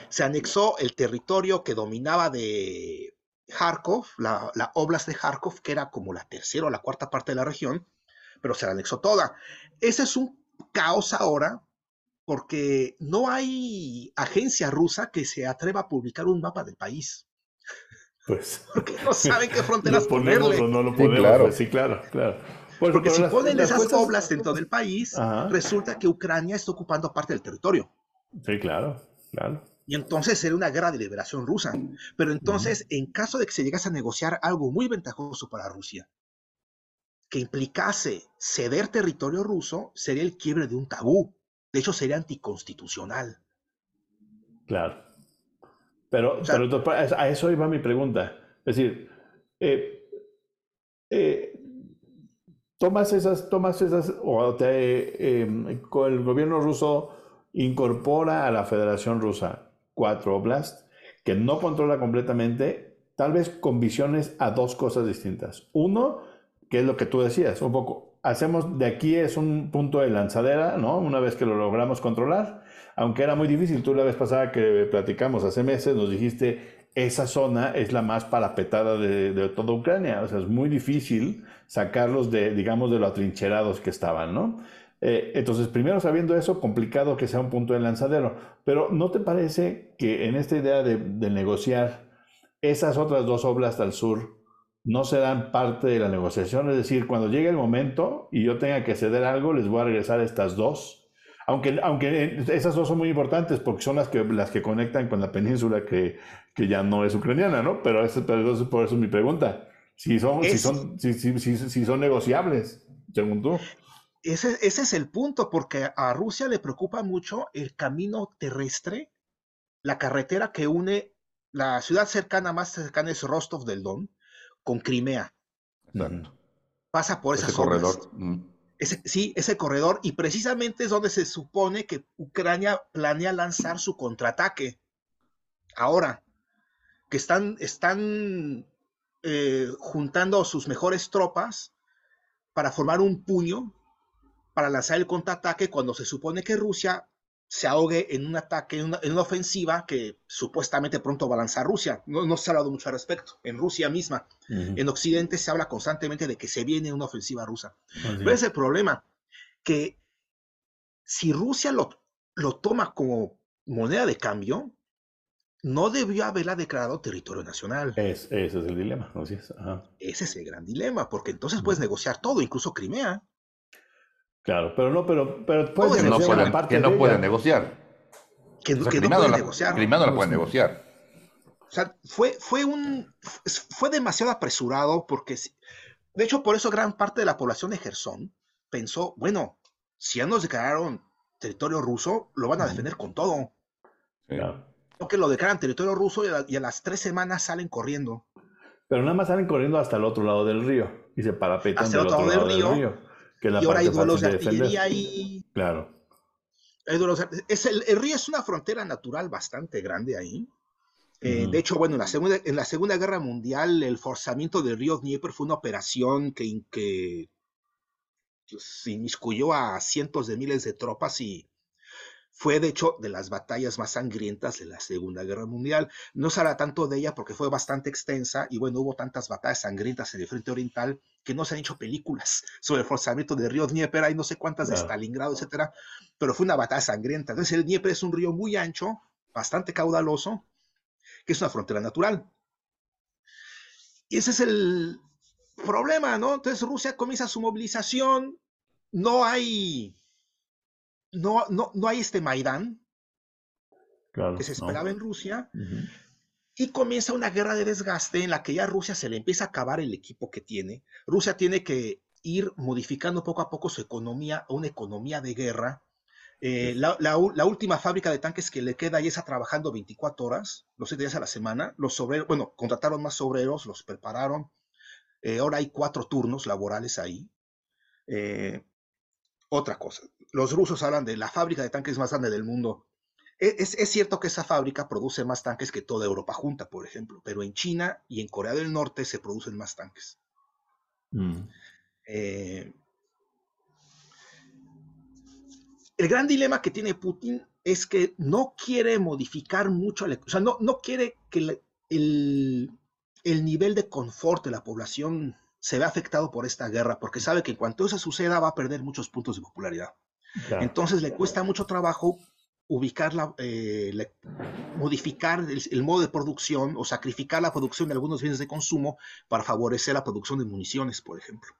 Se anexó el territorio que dominaba de Kharkov, la, la, Oblast de Kharkov, que era como la tercera o la cuarta parte de la región, pero se la anexó toda. Ese es un caos ahora porque no hay agencia rusa que se atreva a publicar un mapa del país. Pues. Porque no saben qué fronteras ¿Lo ponemos ponerle. o no lo ponemos? Sí, claro, pues, sí, claro. claro. porque si ponen esas oblas dentro del país, resulta que Ucrania está ocupando parte del territorio. Sí, claro, claro. Y entonces sería una guerra de liberación rusa. Pero entonces, en caso de que se llegase a negociar algo muy ventajoso para Rusia, que implicase ceder territorio ruso, sería el quiebre de un tabú. De hecho, sería anticonstitucional. Claro. Pero, a eso iba mi pregunta. Es decir, eh, eh, tomas esas, tomas esas, o te, em, el gobierno ruso incorpora a la Federación Rusa cuatro oblasts que no controla completamente, tal vez con visiones a dos cosas distintas. Uno, que es lo que tú decías, un poco, hacemos de aquí es un punto de lanzadera, ¿no? Una vez que lo logramos controlar, aunque era muy difícil, tú la vez pasada que platicamos hace meses nos dijiste, esa zona es la más parapetada de, de toda Ucrania, o sea, es muy difícil sacarlos de, digamos, de lo atrincherados que estaban, ¿no? Eh, entonces, primero sabiendo eso, complicado que sea un punto de lanzadero, pero ¿no te parece que en esta idea de, de negociar esas otras dos oblas al sur, no serán parte de la negociación. Es decir, cuando llegue el momento y yo tenga que ceder algo, les voy a regresar estas dos. Aunque, aunque esas dos son muy importantes porque son las que, las que conectan con la península que, que ya no es ucraniana, ¿no? Pero, eso, pero por eso es mi pregunta. Si son, si son, si, si, son negociables, según tú. Ese, ese es el punto, porque a Rusia le preocupa mucho el camino terrestre, la carretera que une la ciudad cercana más cercana es Rostov del Don, con Crimea. Pasa por ese corredor. sí, ese corredor, y precisamente es donde se supone que Ucrania planea lanzar su contraataque. Ahora, que están, están eh, juntando sus mejores tropas para formar un puño para lanzar el contraataque cuando se supone que Rusia se ahogue en un ataque, en una, ofensiva que supuestamente pronto va a lanzar Rusia. No, se ha hablado mucho al respecto. En Rusia misma, en Occidente se habla constantemente de que se viene una ofensiva rusa. Pero es el problema, que si Rusia lo, lo toma como moneda de cambio, no debió haberla declarado territorio nacional. Es, ese es el dilema, Ese es el gran dilema, porque entonces puedes negociar todo, incluso Crimea. Claro, pero no, pero, pero puede no puede, parte que no puede negociar. Que, no puede negociar. no la puede negociar. O sea, fue, fue un fue demasiado apresurado porque de hecho por eso gran parte de la población de Gerson pensó, bueno, si ya nos declararon territorio ruso, lo van a defender con todo. que lo declaran territorio ruso y a, las tres semanas salen corriendo. Pero nada más salen corriendo hasta el otro lado del río y se parapetan del otro, lado del río. Que y ahora hay duelos de artillería ahí. Claro. Es el, río es una frontera natural bastante grande ahí. Eh, de hecho, bueno, en la, segunda, en la Segunda Guerra Mundial el forzamiento del río Dnieper fue una operación que, que pues, inmiscuyó a cientos de miles de tropas y fue de hecho de las batallas más sangrientas de la Segunda Guerra Mundial. No se habla tanto de ella porque fue bastante extensa y bueno, hubo tantas batallas sangrientas en el frente oriental que no se han hecho películas sobre el forzamiento del río Dnieper, hay no sé cuántas de Stalingrado, etcétera, pero fue una batalla sangrienta. Entonces el Dnieper es un río muy ancho, bastante caudaloso, que es una frontera natural. Y ese es el problema, ¿no? Entonces Rusia comienza su movilización, no hay no, no, no hay este Maidán que se esperaba en Rusia. Y comienza una guerra de desgaste en la que ya Rusia se le empieza a acabar el equipo que tiene. Rusia tiene que ir modificando poco a poco su economía a una economía de guerra. Eh, la, última fábrica de tanques que le queda ya está trabajando 24 horas, los 7 días a la semana. Los obreros, bueno, contrataron más obreros, los prepararon. Eh, ahora hay cuatro turnos laborales ahí. Eh, otra cosa, los rusos hablan de la fábrica de tanques más grande del mundo. E, es, cierto que esa fábrica produce más tanques que toda Europa junta, por ejemplo, pero en China y en Corea del Norte se producen más tanques. Mm. Eh, el gran dilema que tiene Putin es que no quiere modificar mucho, o sea, no, no quiere que el, el nivel de confort de la población se ve afectado por esta guerra, porque sabe que en cuanto eso suceda va a perder muchos puntos de popularidad. Entonces le cuesta mucho trabajo ubicarla, eh, modificar el, modo de producción o sacrificar la producción de algunos bienes de consumo para favorecer la producción de municiones, por ejemplo.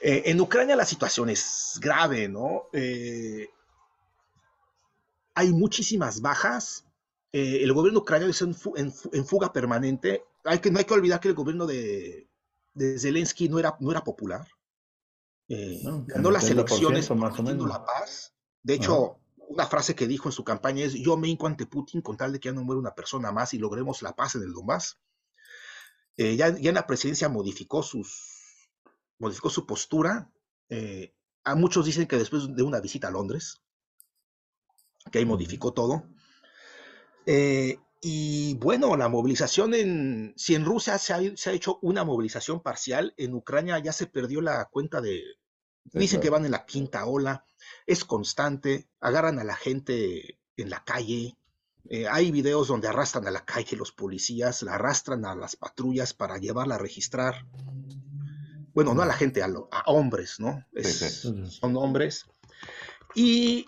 Eh, en Ucrania la situación es grave, ¿no? Eh, hay muchísimas bajas. el gobierno ucraniano está en, fuga permanente. Hay que, no hay que olvidar que el gobierno de, de Zelensky no era, no era popular. Eh, ganó las elecciones más la paz. De hecho, una frase que dijo en su campaña es: Yo me hinco ante Putin con tal de que ya no muera una persona más y logremos la paz en el Donbass. Eh, ya, ya, en la presidencia modificó, sus, modificó su postura. Eh, a muchos dicen que después de una visita a Londres, que ahí modificó todo. Y bueno, la movilización en, si en Rusia se ha, se ha, hecho una movilización parcial, en Ucrania ya se perdió la cuenta de, Dicen que van en la quinta ola, es constante, agarran a la gente en la calle. Eh, hay videos donde arrastran a la calle los policías, la arrastran a las patrullas para llevarla a registrar. Bueno, no a la gente, a, hombres, ¿no? Son hombres. Y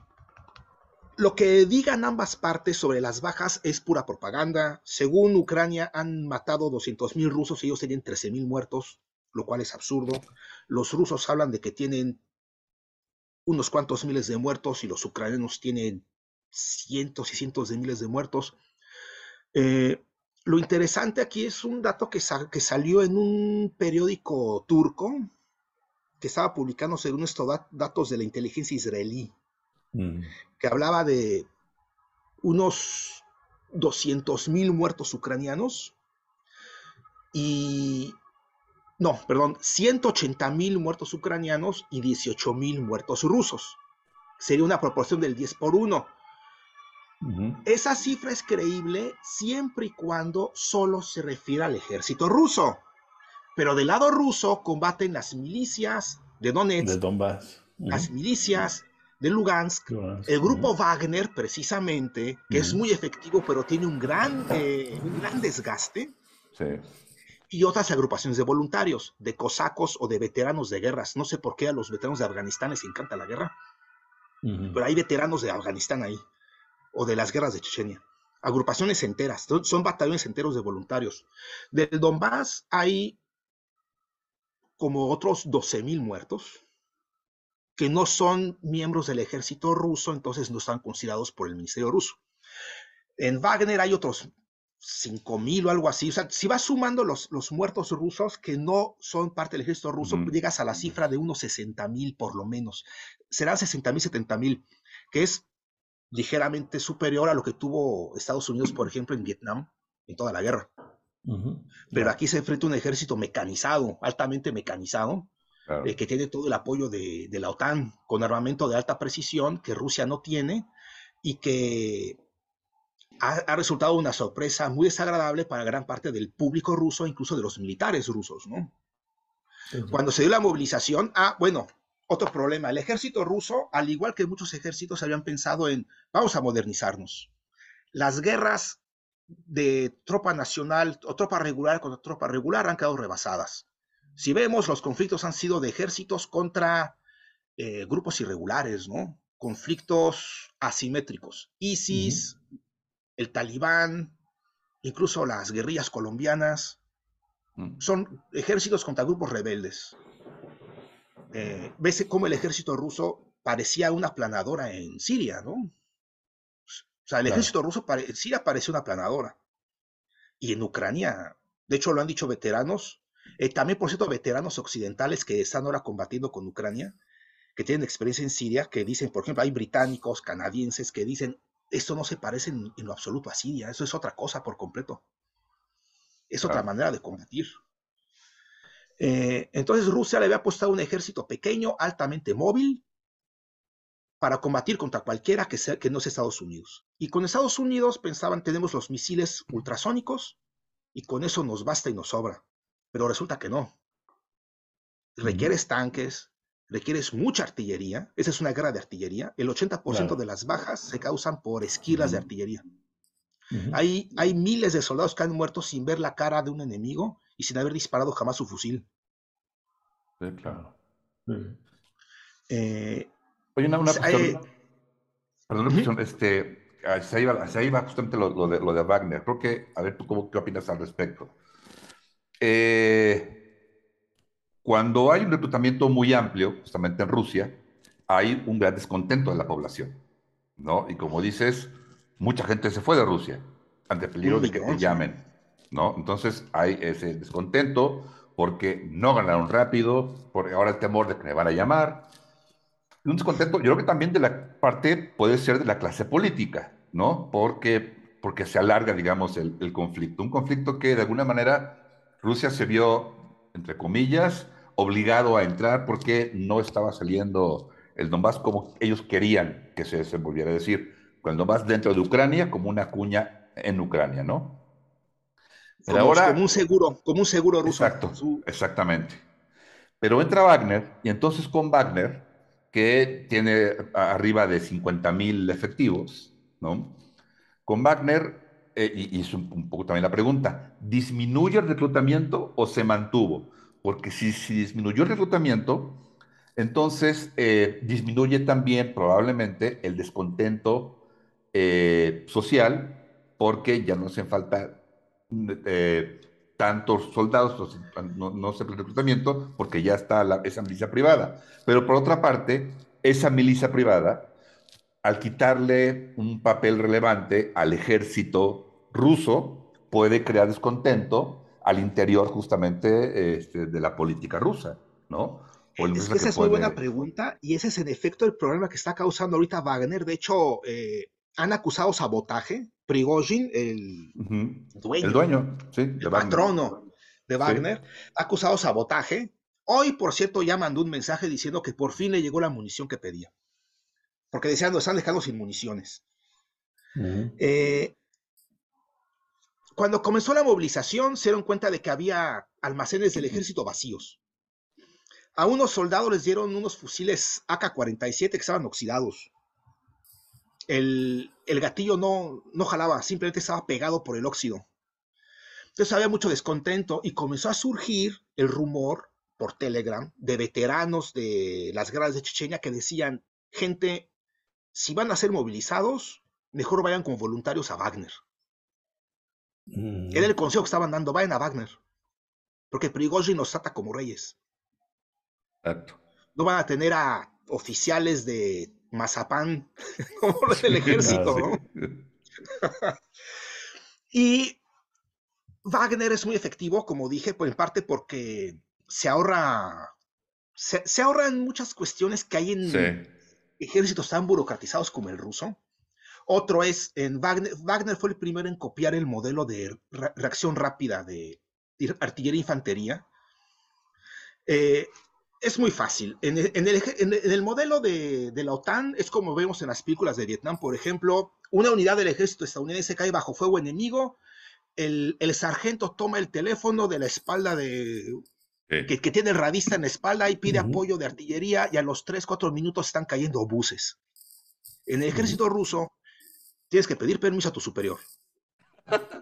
lo que digan ambas partes sobre las bajas es pura propaganda. Según Ucrania, han matado 200.000 rusos, ellos tienen 13.000 muertos lo cual es absurdo. Los rusos hablan de que tienen unos cuantos miles de muertos y los ucranianos tienen cientos y cientos de miles de muertos. Eh, lo interesante aquí es un dato que, que, salió en un periódico turco que estaba publicando según estos datos de la inteligencia israelí, mm. Que hablaba de unos 200 mil muertos ucranianos y no, perdón, 180 mil muertos ucranianos y 18 mil muertos rusos. Sería una proporción del 10 por 1. Esa cifra es creíble siempre y cuando solo se refiere al ejército ruso. Pero del lado ruso combaten las milicias de Donetsk, de Donbass. las milicias de Lugansk, el grupo Wagner, precisamente, que es muy efectivo, pero tiene un gran, eh, un gran desgaste. Sí y otras agrupaciones de voluntarios, de cosacos o de veteranos de guerras. No sé por qué a los veteranos de Afganistán les encanta la guerra, pero hay veteranos de Afganistán ahí, o de las guerras de Chechenia. Agrupaciones enteras, son batallones enteros de voluntarios. Del Donbass hay como otros 12.000 muertos que no son miembros del ejército ruso, entonces no están considerados por el Ministerio ruso. En Wagner hay otros 5.000 o algo así. O sea, si vas sumando los, los muertos rusos que no son parte del ejército ruso, llegas a la cifra de unos 60.000 por lo menos. Serán 60.000, 70.000, que es ligeramente superior a lo que tuvo Estados Unidos, por ejemplo, en Vietnam, en toda la guerra. Pero aquí se enfrenta un ejército mecanizado, altamente mecanizado, eh, que tiene todo el apoyo de, la OTAN, con armamento de alta precisión que Rusia no tiene y que ha, resultado una sorpresa muy desagradable para gran parte del público ruso, incluso de los militares rusos, ¿no? Cuando se dio la movilización, ah, bueno, otro problema, el ejército ruso, al igual que muchos ejércitos, habían pensado en, vamos a modernizarnos. Las guerras de tropa nacional o tropa regular contra tropa regular han quedado rebasadas. Si vemos, los conflictos han sido de ejércitos contra eh, grupos irregulares, ¿no? Conflictos asimétricos. ISIS, el talibán, incluso las guerrillas colombianas, mm. son ejércitos contra grupos rebeldes. Eh, ves cómo el ejército ruso parecía una planadora en Siria, ¿no? O sea, el ejército ruso en Siria parecía una planadora. Y en Ucrania, de hecho lo han dicho veteranos, eh, también por cierto veteranos occidentales que están ahora combatiendo con Ucrania, que tienen experiencia en Siria, que dicen, por ejemplo, hay británicos, canadienses que dicen, esto no se parece en, lo absoluto a Siria, eso es otra cosa por completo. Es otra manera de combatir. Eh, entonces Rusia le había apostado un ejército pequeño, altamente móvil, para combatir contra cualquiera que, sea, que no sea Estados Unidos. Y con Estados Unidos pensaban, tenemos los misiles ultrasónicos y con eso nos basta y nos sobra. Pero resulta que no. Requieres tanques, requieres mucha artillería. Esa es una guerra de artillería. El 80% de las bajas se causan por esquilas de artillería. hay, hay miles de soldados que han muerto sin ver la cara de un enemigo y sin haber disparado jamás su fusil. Sí, claro. Eh, Oye, una, cuestión, eh, perdón, una cuestión, este, se iba, justamente lo, de, lo, de, Wagner. Creo que, a ver, ¿tú cómo, qué opinas al respecto? Eh, cuando hay un reclutamiento muy amplio, justamente en Rusia, hay un gran descontento de la población, ¿no? Y como dices, mucha gente se fue de Rusia ante el peligro de que te llamen. ¿no? Entonces hay ese descontento porque no ganaron rápido, por ahora el temor de que me van a llamar. Un descontento, yo creo que también de la parte puede ser de la clase política, ¿no? Porque, porque se alarga, digamos, el, el conflicto. Un conflicto que de alguna manera Rusia se vio, entre comillas, obligado a entrar porque no estaba saliendo el Donbass como ellos querían que se desenvolviera. Es decir, con el Donbass dentro de Ucrania como una cuña en Ucrania, ¿no? Pero como, ahora, como un seguro, como un seguro ruso. Exacto, exactamente. Pero entra Wagner y entonces con Wagner, que tiene arriba de 50 mil efectivos, ¿no? Con Wagner, eh, y, es un, poco también la pregunta, ¿disminuye el reclutamiento o se mantuvo? Porque si, si disminuyó el reclutamiento, entonces eh, disminuye también probablemente el descontento eh, social porque ya no hacen falta eh, tantos soldados, no, no se el reclutamiento, porque ya está esa milicia privada. Pero por otra parte, esa milicia privada, al quitarle un papel relevante al ejército ruso, puede crear descontento al interior justamente este, de la política rusa, ¿no? Es que esa es muy buena pregunta y ese es en efecto el problema que está causando ahorita Wagner. De hecho, eh, han acusado sabotaje Prigozhin, el dueño, el dueño sí, patrono de Wagner, ha acusado sabotaje. Hoy, por cierto, ya mandó un mensaje diciendo que por fin le llegó la munición que pedía. Porque decían, nos están dejando sin municiones. Eh, cuando comenzó la movilización, se dieron cuenta de que había almacenes del ejército vacíos. A unos soldados les dieron unos fusiles AK-47 que estaban oxidados el, gatillo no, no jalaba, simplemente estaba pegado por el óxido. Entonces había mucho descontento y comenzó a surgir el rumor por Telegram de veteranos de las guerras de Chechenia que decían, gente, si van a ser movilizados, mejor vayan como voluntarios a Wagner. Era el consejo que estaban dando, vayan a Wagner, porque Prigozhin nos trata como reyes. No van a tener a oficiales de mazapán, como del ejército, ah, y Wagner es muy efectivo, como dije, pues en parte porque se ahorra, se, ahorra en muchas cuestiones que hay en ejércitos tan burocratizados como el ruso. Otro es, en Wagner, fue el primero en copiar el modelo de reacción rápida de artillería e infantería. Eh, es muy fácil. En el, modelo de, la OTAN es como vemos en las películas de Vietnam, por ejemplo, una unidad del ejército estadounidense cae bajo fuego enemigo, el, sargento toma el teléfono de la espalda de... Que, tiene el radista en la espalda y pide apoyo de artillería y a los 3, 4 minutos están cayendo obuses. En el ejército ruso tienes que pedir permiso a tu superior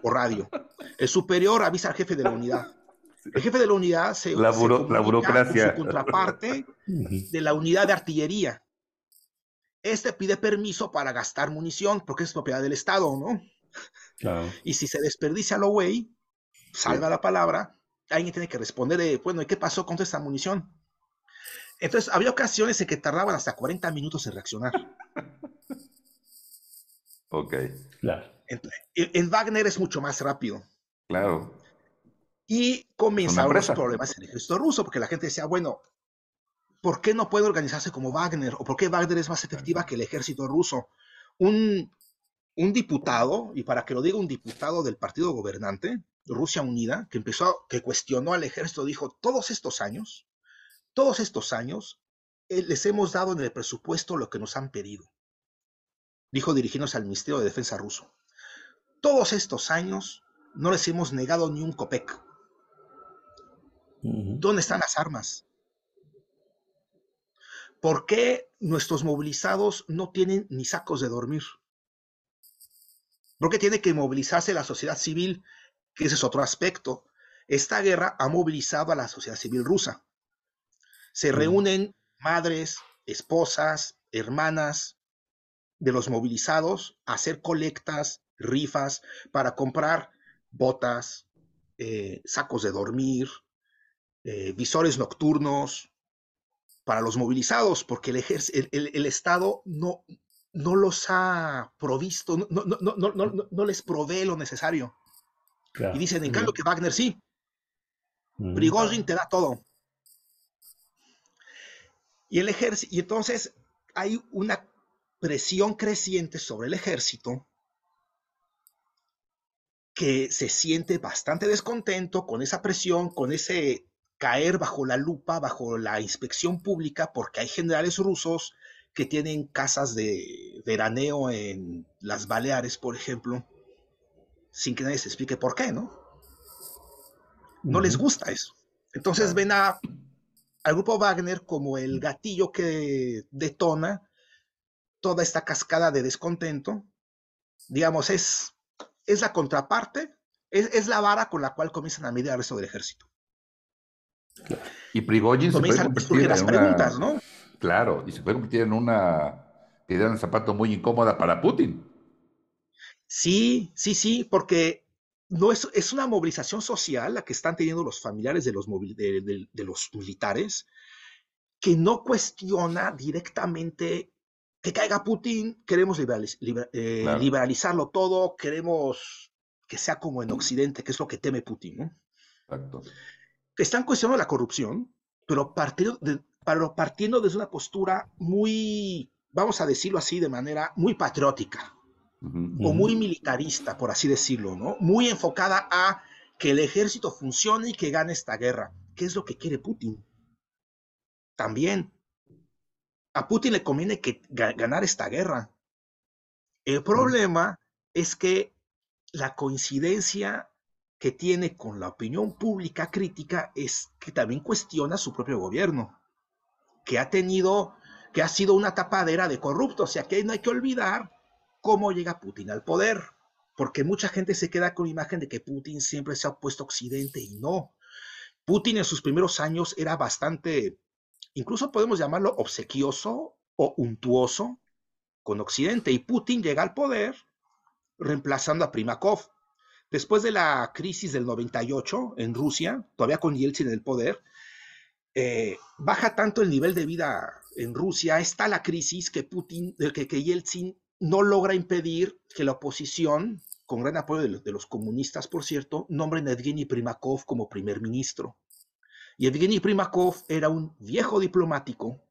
o radio. El superior avisa al jefe de la unidad el jefe de la unidad se, la, burocracia. su contraparte de la unidad de artillería. Este pide permiso para gastar munición porque es propiedad del Estado, ¿no? Y si se desperdicia lo güey, salva la palabra, alguien tiene que responder, de, bueno, ¿y qué pasó con esta munición? Entonces, había ocasiones en que tardaban hasta 40 minutos en reaccionar. ok. Claro. en Wagner es mucho más rápido. Claro. Y comenzaron los problemas en el ejército ruso, porque la gente decía, bueno, ¿por qué no puede organizarse como Wagner? ¿O por qué Wagner es más efectiva que el ejército ruso? Un, un diputado, y para que lo diga un diputado del partido gobernante, Rusia Unida, que empezó, que cuestionó al ejército, dijo, todos estos años, todos estos años, eh, les hemos dado en el presupuesto lo que nos han pedido. Dijo dirigiéndose al Ministerio de Defensa ruso. Todos estos años no les hemos negado ni un copec. ¿Dónde están las armas? ¿Por qué nuestros movilizados no tienen ni sacos de dormir? ¿Por qué tiene que movilizarse la sociedad civil? Que ese es otro aspecto. Esta guerra ha movilizado a la sociedad civil rusa. Se reúnen madres, esposas, hermanas de los movilizados a hacer colectas, rifas, para comprar botas, eh, sacos de dormir, eh, visores nocturnos para los movilizados, porque el, el, Estado no, no los ha provisto, no, no, no, no les provee lo necesario. Y dicen, en cambio, que Wagner sí. Prigozhin te da todo. Y el ejército, y entonces hay una presión creciente sobre el ejército que se siente bastante descontento con esa presión, con ese caer bajo la lupa, bajo la inspección pública, porque hay generales rusos que tienen casas de veraneo en las Baleares, por ejemplo, sin que nadie se explique por qué, ¿no? No les gusta eso. Entonces ven a, al grupo Wagner como el gatillo que detona toda esta cascada de descontento. Digamos, es, es la contraparte, es, es la vara con la cual comienzan a medir al resto del ejército. Y Prigogine se puede en una, preguntas, ¿no? Claro, y se puede convertir en una piedra en zapato muy incómoda para Putin. Sí, sí, sí, porque no es, es una movilización social la que están teniendo los familiares de los, de, los militares, que no cuestiona directamente que caiga Putin, queremos eh, liberalizarlo todo, queremos que sea como en Occidente, que es lo que teme Putin, ¿no? Exacto. Están cuestionando la corrupción, pero partiendo, de, partiendo desde una postura muy, vamos a decirlo así, de manera muy patriótica o muy militarista, por así decirlo, ¿no? Muy enfocada a que el ejército funcione y que gane esta guerra. ¿Qué es lo que quiere Putin? También. A Putin le conviene que, ganar esta guerra. El problema es que la coincidencia que tiene con la opinión pública crítica es que también cuestiona su propio gobierno, que ha tenido, que ha sido una tapadera de corruptos. O sea, que no hay que olvidar cómo llega Putin al poder, porque mucha gente se queda con la imagen de que Putin siempre se ha opuesto a Occidente y no. Putin en sus primeros años era bastante, incluso podemos llamarlo obsequioso o untuoso con Occidente, y Putin llega al poder reemplazando a Primakov, Después de la crisis del 98 en Rusia, todavía con Yeltsin en el poder, eh, baja tanto el nivel de vida en Rusia, está la crisis que Putin, que, que Yeltsin no logra impedir que la oposición, con gran apoyo de los, comunistas, por cierto, nombren a Evgeny Primakov como primer ministro. Y Evgeny Primakov era un viejo diplomático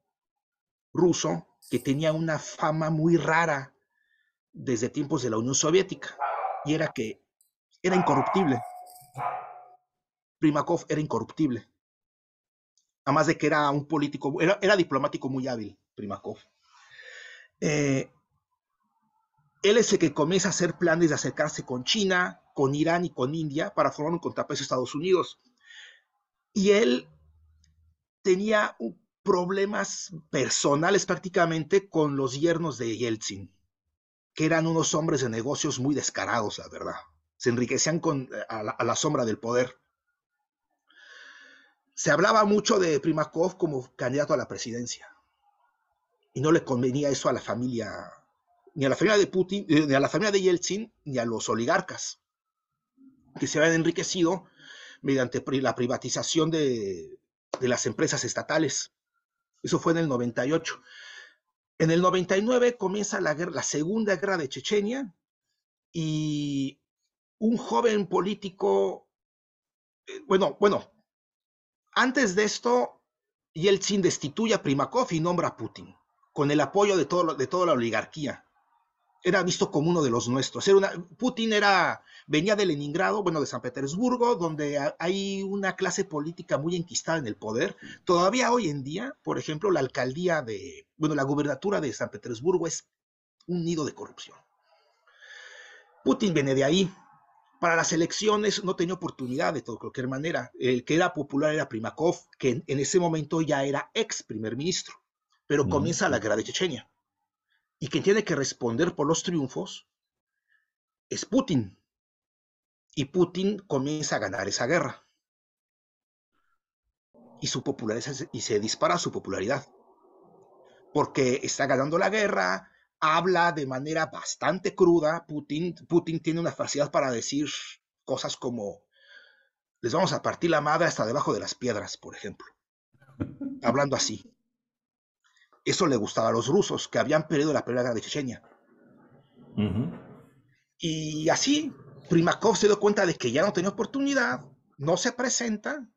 ruso que tenía una fama muy rara desde tiempos de la Unión Soviética, y era que era incorruptible. Primakov era incorruptible. Además de que era un político, era, diplomático muy hábil, Primakov. Eh, él es el que comienza a hacer planes de acercarse con China, con Irán y con India para formar un contrapeso a Estados Unidos. Y él tenía problemas personales prácticamente con los yernos de Yeltsin, que eran unos hombres de negocios muy descarados, la verdad. Se enriquecían con, a, la, sombra del poder. Se hablaba mucho de Primakov como candidato a la presidencia. Y no le convenía eso a la familia, ni a la familia de Putin, eh, ni a la familia de Yeltsin, ni a los oligarcas, que se habían enriquecido mediante la privatización de, de las empresas estatales. Eso fue en el 98. En el 99 comienza la, guerra, la segunda guerra de Chechenia y un joven político, eh, bueno, bueno, antes de esto, Yeltsin destituye a Primakov y nombra a Putin, con el apoyo de, todo, de toda la oligarquía era visto como uno de los nuestros. Era una, Putin era, venía de Leningrado, bueno, de San Petersburgo, donde hay una clase política muy enquistada en el poder. Todavía hoy en día, por ejemplo, la alcaldía de, bueno, la gubernatura de San Petersburgo es un nido de corrupción. Putin viene de ahí. Para las elecciones no tenía oportunidad de todo cualquier manera. El que era popular era Primakov, que en, ese momento ya era ex primer ministro. Pero comienza la guerra de Chechenia y quien tiene que responder por los triunfos es Putin. Y Putin comienza a ganar esa guerra. Y, su popularidad, y se dispara su popularidad. Porque está ganando la guerra, habla de manera bastante cruda. Putin, Putin tiene una facilidad para decir cosas como, les vamos a partir la madre hasta debajo de las piedras, por ejemplo. Hablando así. Eso le gustaba a los rusos, que habían perdido la primera guerra de Chechenia. Y así, Primakov se dio cuenta de que ya no tenía oportunidad, no se presenta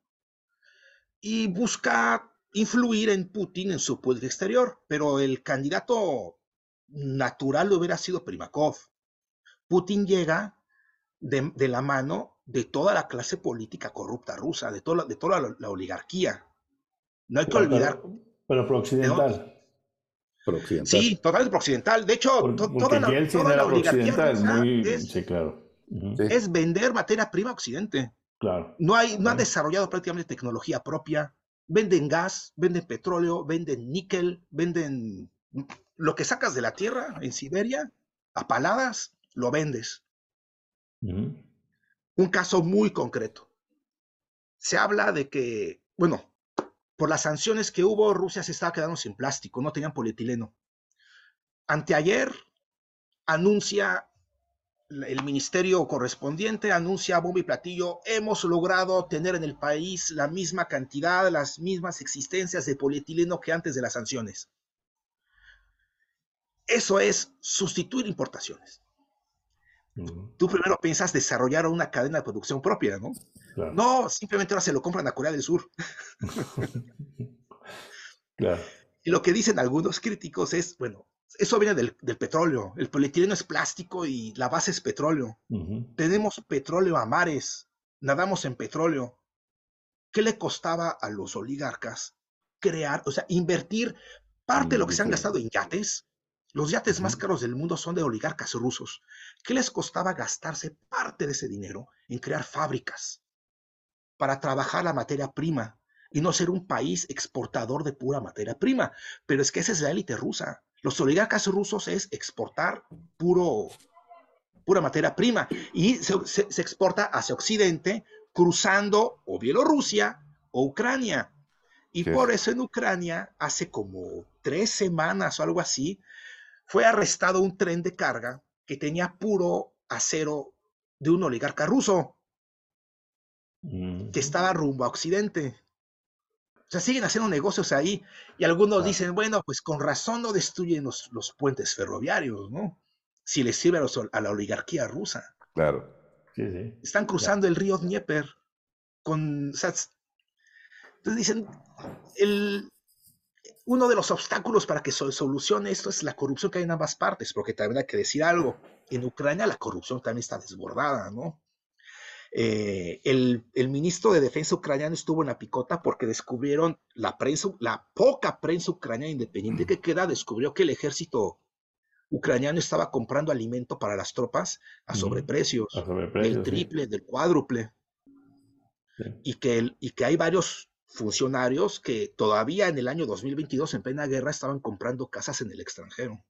y busca influir en Putin en su política exterior, pero el candidato natural hubiera sido Primakov. Putin llega de, la mano de toda la clase política corrupta rusa, de toda, de toda la, oligarquía. No hay que olvidar. Pero, pero occidental. Sí, totalmente pro-occidental. De hecho, toda la, oligarquía es, sí, claro. es vender materia prima a Occidente. Claro. No, hay, no han desarrollado prácticamente tecnología propia. Venden gas, venden petróleo, venden níquel, venden lo que sacas de la tierra en Siberia, a paladas, lo vendes. Un caso muy concreto. Se habla de que, bueno, por las sanciones que hubo, Rusia se estaba quedando sin plástico, no tenían polietileno. Anteayer anuncia el ministerio correspondiente, anuncia bomba y platillo, hemos logrado tener en el país la misma cantidad, las mismas existencias de polietileno que antes de las sanciones. Eso es sustituir importaciones. Tú primero piensas desarrollar una cadena de producción propia, ¿no? No, simplemente ahora se lo compran a Corea del Sur. claro. Y lo que dicen algunos críticos es, bueno, eso viene del, petróleo. El polietileno es plástico y la base es petróleo. Tenemos petróleo a mares, nadamos en petróleo. ¿Qué le costaba a los oligarcas crear, o sea, invertir parte de lo que se han gastado en yates? Los yates más caros del mundo son de oligarcas rusos. ¿Qué les costaba gastarse parte de ese dinero en crear fábricas, para trabajar la materia prima y no ser un país exportador de pura materia prima. Pero es que esa es la élite rusa. Los oligarcas rusos es exportar puro, pura materia prima y se, exporta hacia Occidente cruzando o Bielorrusia o Ucrania. Y por eso en Ucrania, hace como tres semanas o algo así, fue arrestado un tren de carga que tenía puro acero de un oligarca ruso que estaba rumbo a Occidente. O sea, siguen haciendo negocios ahí y algunos dicen, bueno, pues con razón no destruyen los, puentes ferroviarios, ¿no? Si les sirve a, la oligarquía rusa. Claro. Están cruzando el río Dnieper con... entonces dicen, el, uno de los obstáculos para que se solucione esto es la corrupción que hay en ambas partes, porque también hay que decir algo. En Ucrania la corrupción también está desbordada, ¿no? Eh, el, ministro de Defensa ucraniano estuvo en la picota porque descubrieron la prensa, la poca prensa ucraniana independiente que queda, descubrió que el ejército ucraniano estaba comprando alimento para las tropas a sobreprecios, del triple, del cuádruple. Y, que y que hay varios funcionarios que todavía en el año 2022, en plena guerra, estaban comprando casas en el extranjero.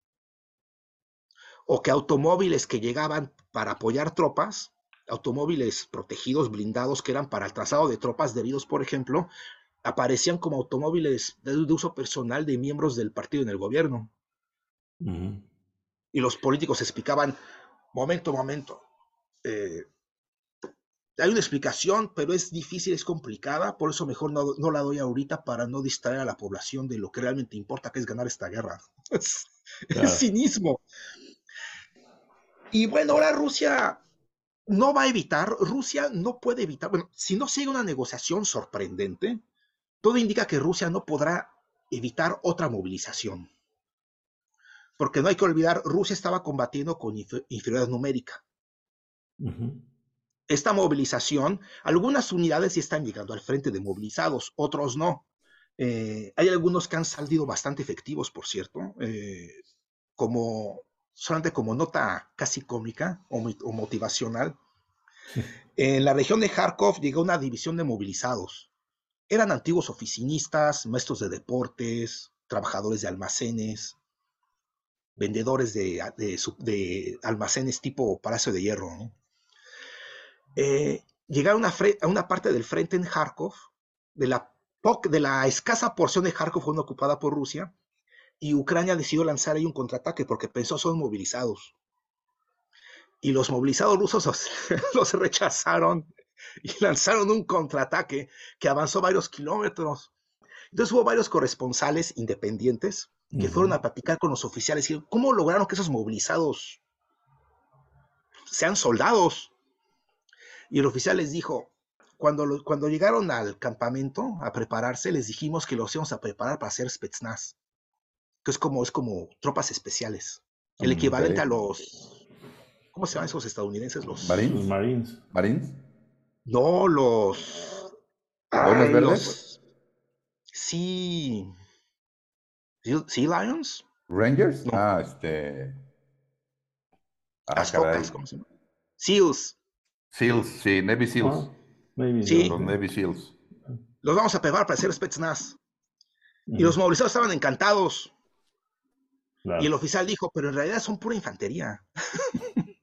O que automóviles que llegaban para apoyar tropas, automóviles protegidos, blindados, que eran para el trazado de tropas debidos, por ejemplo, aparecían como automóviles de, uso personal de miembros del partido en el gobierno. Y los políticos explicaban, momento, momento, eh, hay una explicación, pero es difícil, es complicada, por eso mejor no, la doy ahorita para no distraer a la población de lo que realmente importa, que es ganar esta guerra. Es, cinismo. Y bueno, ahora Rusia no va a evitar, Rusia no puede evitar, bueno, si no sigue una negociación sorprendente, todo indica que Rusia no podrá evitar otra movilización. Porque no hay que olvidar, Rusia estaba combatiendo con inferioridad numérica esta movilización, algunas unidades sí están llegando al frente de movilizados, otros no. Eh, hay algunos que han salido bastante efectivos, por cierto, eh, como solamente como nota casi cómica o, motivacional. En la región de Kharkov llegó una división de movilizados. Eran antiguos oficinistas, maestros de deportes, trabajadores de almacenes, vendedores de, de almacenes tipo Palacio de Hierro. ¿no? Eh, llegaron a, una parte del frente en Kharkov, de la, de la escasa porción de Kharkov fue ocupada por Rusia, y Ucrania decidió lanzar ahí un contraataque porque pensó son movilizados. Y los movilizados rusos los, rechazaron y lanzaron un contraataque que avanzó varios kilómetros. Entonces hubo varios corresponsales independientes que fueron a platicar con los oficiales y cómo lograron que esos movilizados sean soldados. Y el oficial les dijo, cuando, cuando llegaron al campamento a prepararse, les dijimos que los íbamos a preparar para hacer Spetsnaz, que es como, es como tropas especiales, el equivalente a los, ¿cómo se llaman esos estadounidenses? Los Marines. Marines. No, los... ¿Los verdes? Sí. ¿Sea Lions? ¿Rangers? Ah, este... Ah, Las focas, ¿cómo se llama? SEALs. SEALs, sí, Navy SEALs. sí. Los Navy SEALs. Los vamos a pegar para hacer Spetsnaz. Y los movilizados estaban encantados. Y el oficial dijo, pero en realidad son pura infantería.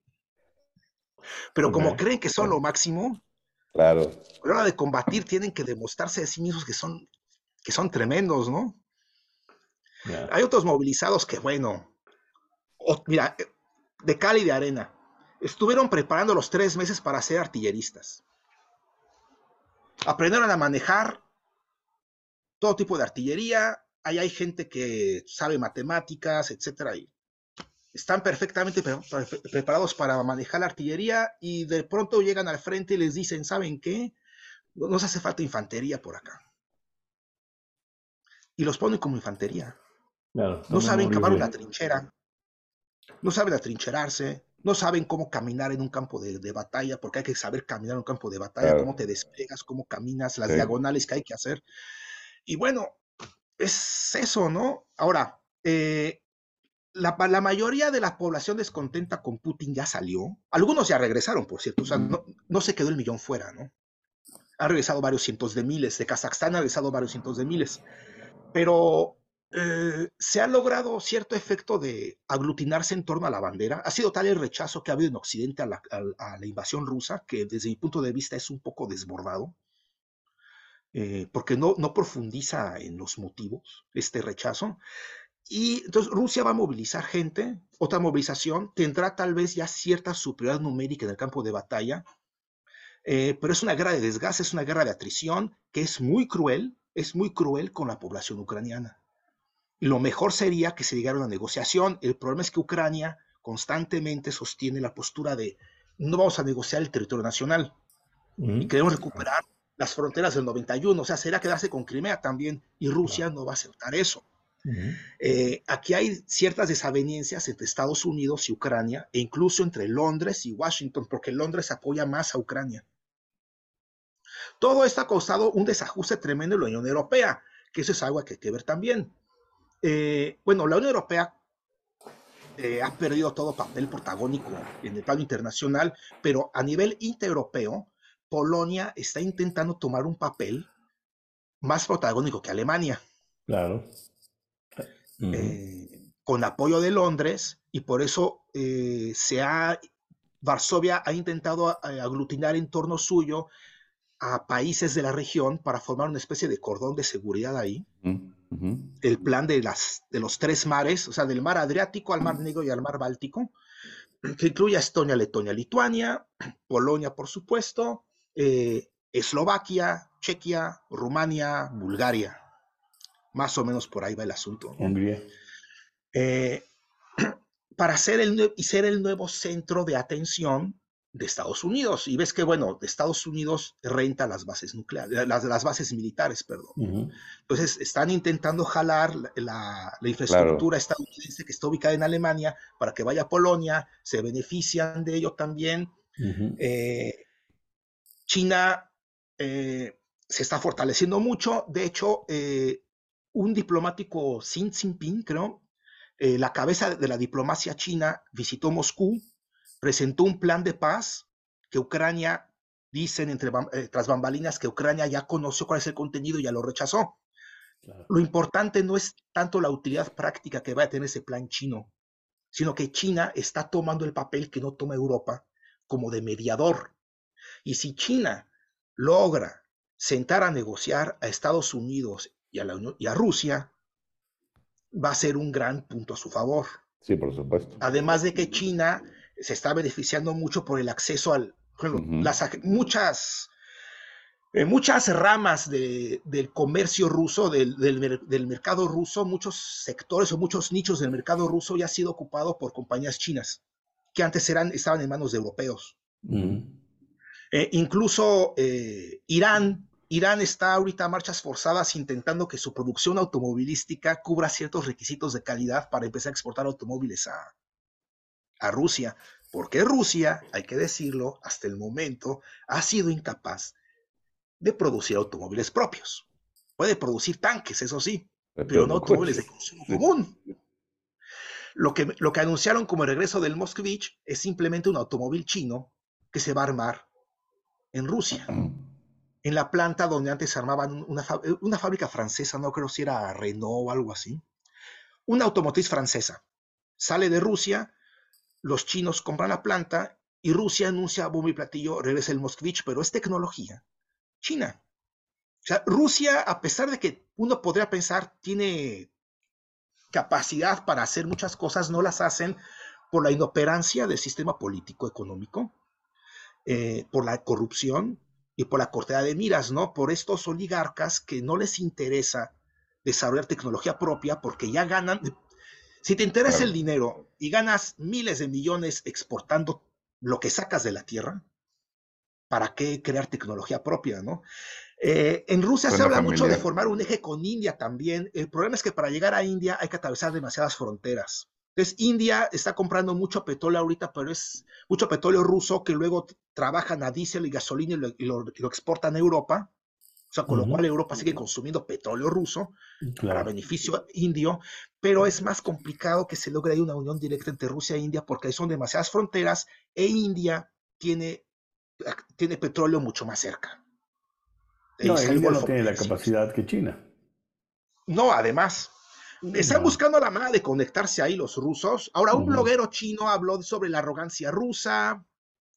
pero como creen que son lo máximo, claro. a la hora de combatir tienen que demostrarse a sí mismos que son, que son tremendos, ¿no? Hay otros movilizados que, bueno, mira, de cal y de arena estuvieron preparando los tres meses para ser artilleristas. Aprendieron a manejar todo tipo de artillería. Ahí hay gente que sabe matemáticas, etcétera. Y están perfectamente preparados para manejar la artillería y de pronto llegan al frente y les dicen, ¿saben qué? No nos hace falta infantería por acá. Y los ponen como infantería. no saben cavar una trinchera. No saben atrincherarse no saben cómo caminar en un campo de, batalla, porque hay que saber caminar en un campo de batalla, cómo te despegas, cómo caminas, las diagonales que hay que hacer. Y bueno, es eso, ¿no? Ahora, eh, la, mayoría de la población descontenta con Putin ya salió. Algunos ya regresaron, por cierto, o sea, no, no se quedó el millón fuera, ¿no? Han regresado varios cientos de miles, de Kazajstán ha regresado varios cientos de miles. Pero eh, se ha logrado cierto efecto de aglutinarse en torno a la bandera. Ha sido tal el rechazo que ha habido en Occidente a la, invasión rusa que desde mi punto de vista es un poco desbordado, eh, porque no, profundiza en los motivos este rechazo. Y entonces Rusia va a movilizar gente, otra movilización, tendrá tal vez ya cierta superioridad numérica en el campo de batalla, eh, pero es una guerra de desgaste, es una guerra de atrición que es muy cruel, es muy cruel con la población ucraniana lo mejor sería que se llegara a una negociación. El problema es que Ucrania constantemente sostiene la postura de no vamos a negociar el territorio nacional y queremos recuperar las fronteras del 91. O sea, será quedarse con Crimea también y Rusia no va a aceptar eso. Eh, aquí hay ciertas desavenencias entre Estados Unidos y Ucrania, e incluso entre Londres y Washington, porque Londres apoya más a Ucrania. Todo esto ha causado un desajuste tremendo en la Unión Europea, que eso es algo que hay que ver también. Eh, bueno, la Unión Europea eh, ha perdido todo papel protagónico en el plano internacional, pero a nivel intereuropeo, Polonia está intentando tomar un papel más protagónico que Alemania. Claro. Eh, con apoyo de Londres, y por eso se ha, Varsovia ha intentado aglutinar en torno suyo a países de la región para formar una especie de cordón de seguridad ahí. El plan de, las, de los tres mares, o sea, del mar Adriático al mar Negro y al mar Báltico, que incluye a Estonia, Letonia, Lituania, Polonia, por supuesto, eh, Eslovaquia, Chequia, Rumania, Bulgaria. Más o menos por ahí va el asunto. Hungría. Eh, para ser el, y ser el nuevo centro de atención de Estados Unidos. Y ves que, bueno, Estados Unidos renta las bases nucleares, las, las bases militares, perdón. Entonces, están intentando jalar la, infraestructura estadounidense que está ubicada en Alemania para que vaya a Polonia, se benefician de ello también. Eh, China eh, se está fortaleciendo mucho. De hecho, eh, un diplomático, Xi Jinping, creo, la cabeza de la diplomacia china, visitó Moscú presentó un plan de paz que Ucrania, dicen entre, eh, tras bambalinas, que Ucrania ya conoció cuál es el contenido y ya lo rechazó. Lo importante no es tanto la utilidad práctica que va a tener ese plan chino, sino que China está tomando el papel que no toma Europa como de mediador. Y si China logra sentar a negociar a Estados Unidos y a, la y a Rusia, va a ser un gran punto a su favor. Sí, por supuesto. Además de que China se está beneficiando mucho por el acceso al, las, muchas, eh, muchas ramas del comercio ruso, del, del, mercado ruso, muchos sectores o muchos nichos del mercado ruso ya han sido ocupados por compañías chinas, que antes eran, estaban en manos de europeos. Eh, incluso eh, Irán, Irán está ahorita a marchas forzadas intentando que su producción automovilística cubra ciertos requisitos de calidad para empezar a exportar automóviles a, a Rusia, porque Rusia, hay que decirlo, hasta el momento ha sido incapaz de producir automóviles propios. Puede producir tanques, eso sí, pero, no automóviles de consumo común. Lo que, lo que anunciaron como el regreso del Moskvich es simplemente un automóvil chino que se va a armar en Rusia, en la planta donde antes se armaban una, una fábrica francesa, no creo si era Renault o algo así, una automotriz francesa. Sale de Rusia, los chinos compran la planta y Rusia anuncia bomba y platillo, regresa el Moskvich, pero es tecnología china. O sea, Rusia, a pesar de que uno podría pensar tiene capacidad para hacer muchas cosas, no las hacen por la inoperancia del sistema político económico, eh, por la corrupción y por la cortedad de miras, ¿no? Por estos oligarcas que no les interesa desarrollar tecnología propia porque ya ganan, si te interesa el dinero y ganas miles de millones exportando lo que sacas de la tierra, ¿para qué crear tecnología propia, no? Eh, en Rusia se habla mucho de formar un eje con India también. El problema es que para llegar a India hay que atravesar demasiadas fronteras. Entonces, India está comprando mucho petróleo ahorita, pero es mucho petróleo ruso que luego trabajan a diésel y gasolina y lo exportan a Europa. O sea, con lo cual Europa sigue consumiendo petróleo ruso para beneficio indio, pero es más complicado que se logre ahí una unión directa entre Rusia e India porque son demasiadas fronteras e India tiene, tiene petróleo mucho más cerca. No, India no tiene la capacidad que China. No, además, están buscando la manera de conectarse ahí los rusos. Ahora, un bloguero chino habló sobre la arrogancia rusa.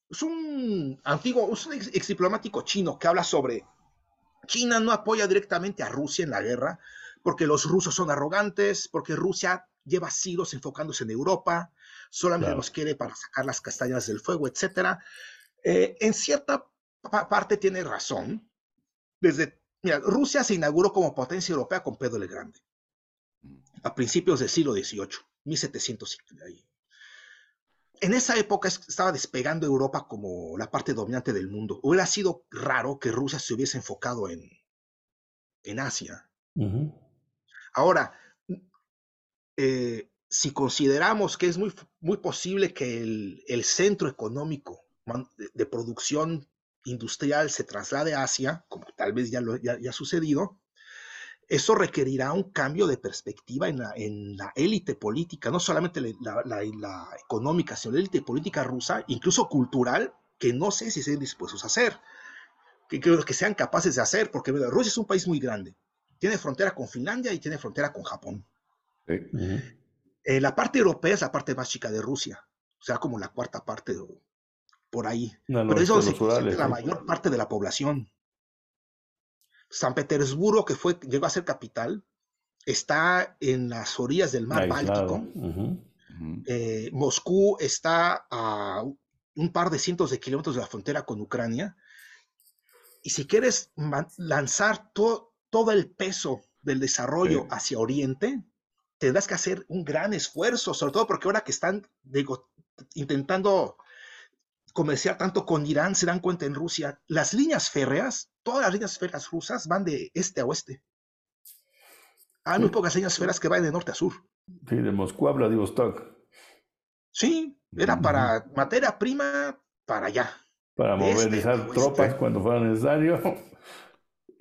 Es un antiguo, es un ex diplomático chino que habla sobre China no apoya directamente a Rusia en la guerra porque los rusos son arrogantes, porque Rusia lleva siglos enfocándose en Europa, solamente nos quiere para sacar las castañas del fuego, etc. Eh, en cierta parte tiene razón. Desde, mira, Rusia se inauguró como potencia europea con Pedro el Grande, a principios del siglo XVIII, 1700 ahí en esa época estaba despegando Europa como la parte dominante del mundo. Hubiera sido raro que Rusia se hubiese enfocado en, en Asia. Ahora, eh, si consideramos que es muy, muy posible que el, centro económico de, producción industrial se traslade a Asia, como tal vez ya, lo, ya, ha sucedido, eso requerirá un cambio de perspectiva en la, élite política, no solamente la, económica, sino la élite política rusa, incluso cultural, que no sé si estén dispuestos a hacer, que, que, que sean capaces de hacer, porque Rusia es un país muy grande, tiene frontera con Finlandia y tiene frontera con Japón. Eh, la parte europea es la parte más chica de Rusia, o sea, como la cuarta parte por ahí. Pero es donde se la mayor parte de la población. San Petersburgo, que fue, llegó a ser capital, está en las orillas del mar Báltico. Eh, Moscú está a un par de cientos de kilómetros de la frontera con Ucrania. Y si quieres lanzar todo el peso del desarrollo hacia Oriente, tendrás que hacer un gran esfuerzo, sobre todo porque ahora que están intentando comerciar tanto con Irán, se dan cuenta en Rusia, las líneas férreas, todas las líneas férreas rusas van de este a oeste. Hay muy pocas líneas férreas que van de norte a sur. Sí, de Moscú a Vladivostok. Sí, era para materia prima para allá. Para este movilizar tropas cuando fuera necesario.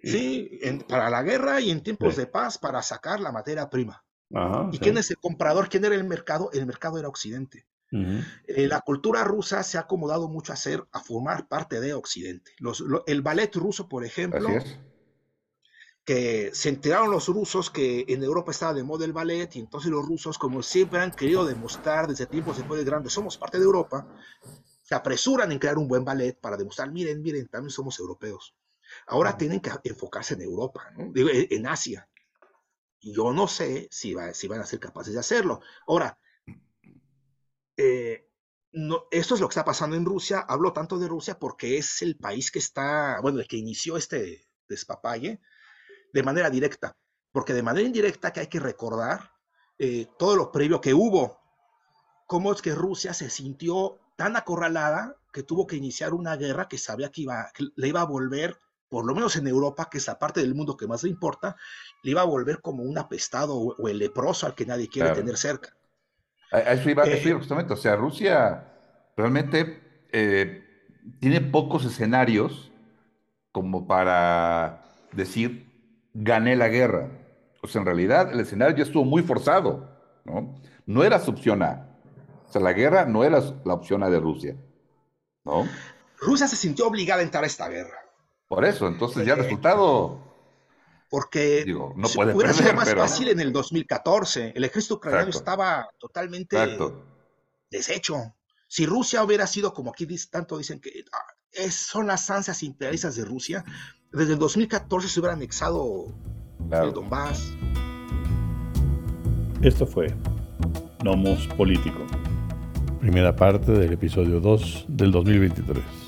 Sí, para la guerra y en tiempos de paz para sacar la materia prima. ¿Y quién es el comprador? ¿Quién era el mercado? El mercado era Occidente. Eh, la cultura rusa se ha acomodado mucho a ser, a formar parte de Occidente. el ballet ruso, por ejemplo, que se enteraron los rusos que en Europa estaba de moda el ballet y entonces los rusos, como siempre han querido demostrar desde tiempos después de grandes, somos parte de Europa, se apresuran en crear un buen ballet para demostrar, miren, miren, también somos europeos. Ahora tienen que enfocarse en Europa, en Asia. Y yo no sé si, si van a ser capaces de hacerlo. Ahora, eh, no, esto es lo que está pasando en Rusia. Hablo tanto de Rusia porque es el país que está, bueno, el que inició este despapalle de manera directa. Porque de manera indirecta que hay que recordar eh, todo lo previo que hubo. Cómo es que Rusia se sintió tan acorralada que tuvo que iniciar una guerra que sabía que, iba, que le iba a volver por lo menos en Europa, que es la parte del mundo que más le importa, le iba a volver como un apestado o, el leproso al que nadie quiere tener cerca. A eso iba, eh, justamente, o sea, Rusia realmente eh, tiene pocos escenarios como para decir, gané la guerra. O sea, en realidad el escenario ya estuvo muy forzado, ¿no? No era su opción A. O sea, la guerra no era la opción A de Rusia, ¿no? Rusia se sintió obligada a entrar a esta guerra. Por eso, entonces ya el resultado. Porque no puede hubiera sido más fácil en el 2014. El ejército ucraniano estaba totalmente deshecho. Si Rusia hubiera sido como aquí tanto dicen que ah, son las ansias imperialistas de Rusia, desde el 2014 se hubiera anexado el Donbass. Esto fue Nomos Político, primera parte del episodio 2 del 2023.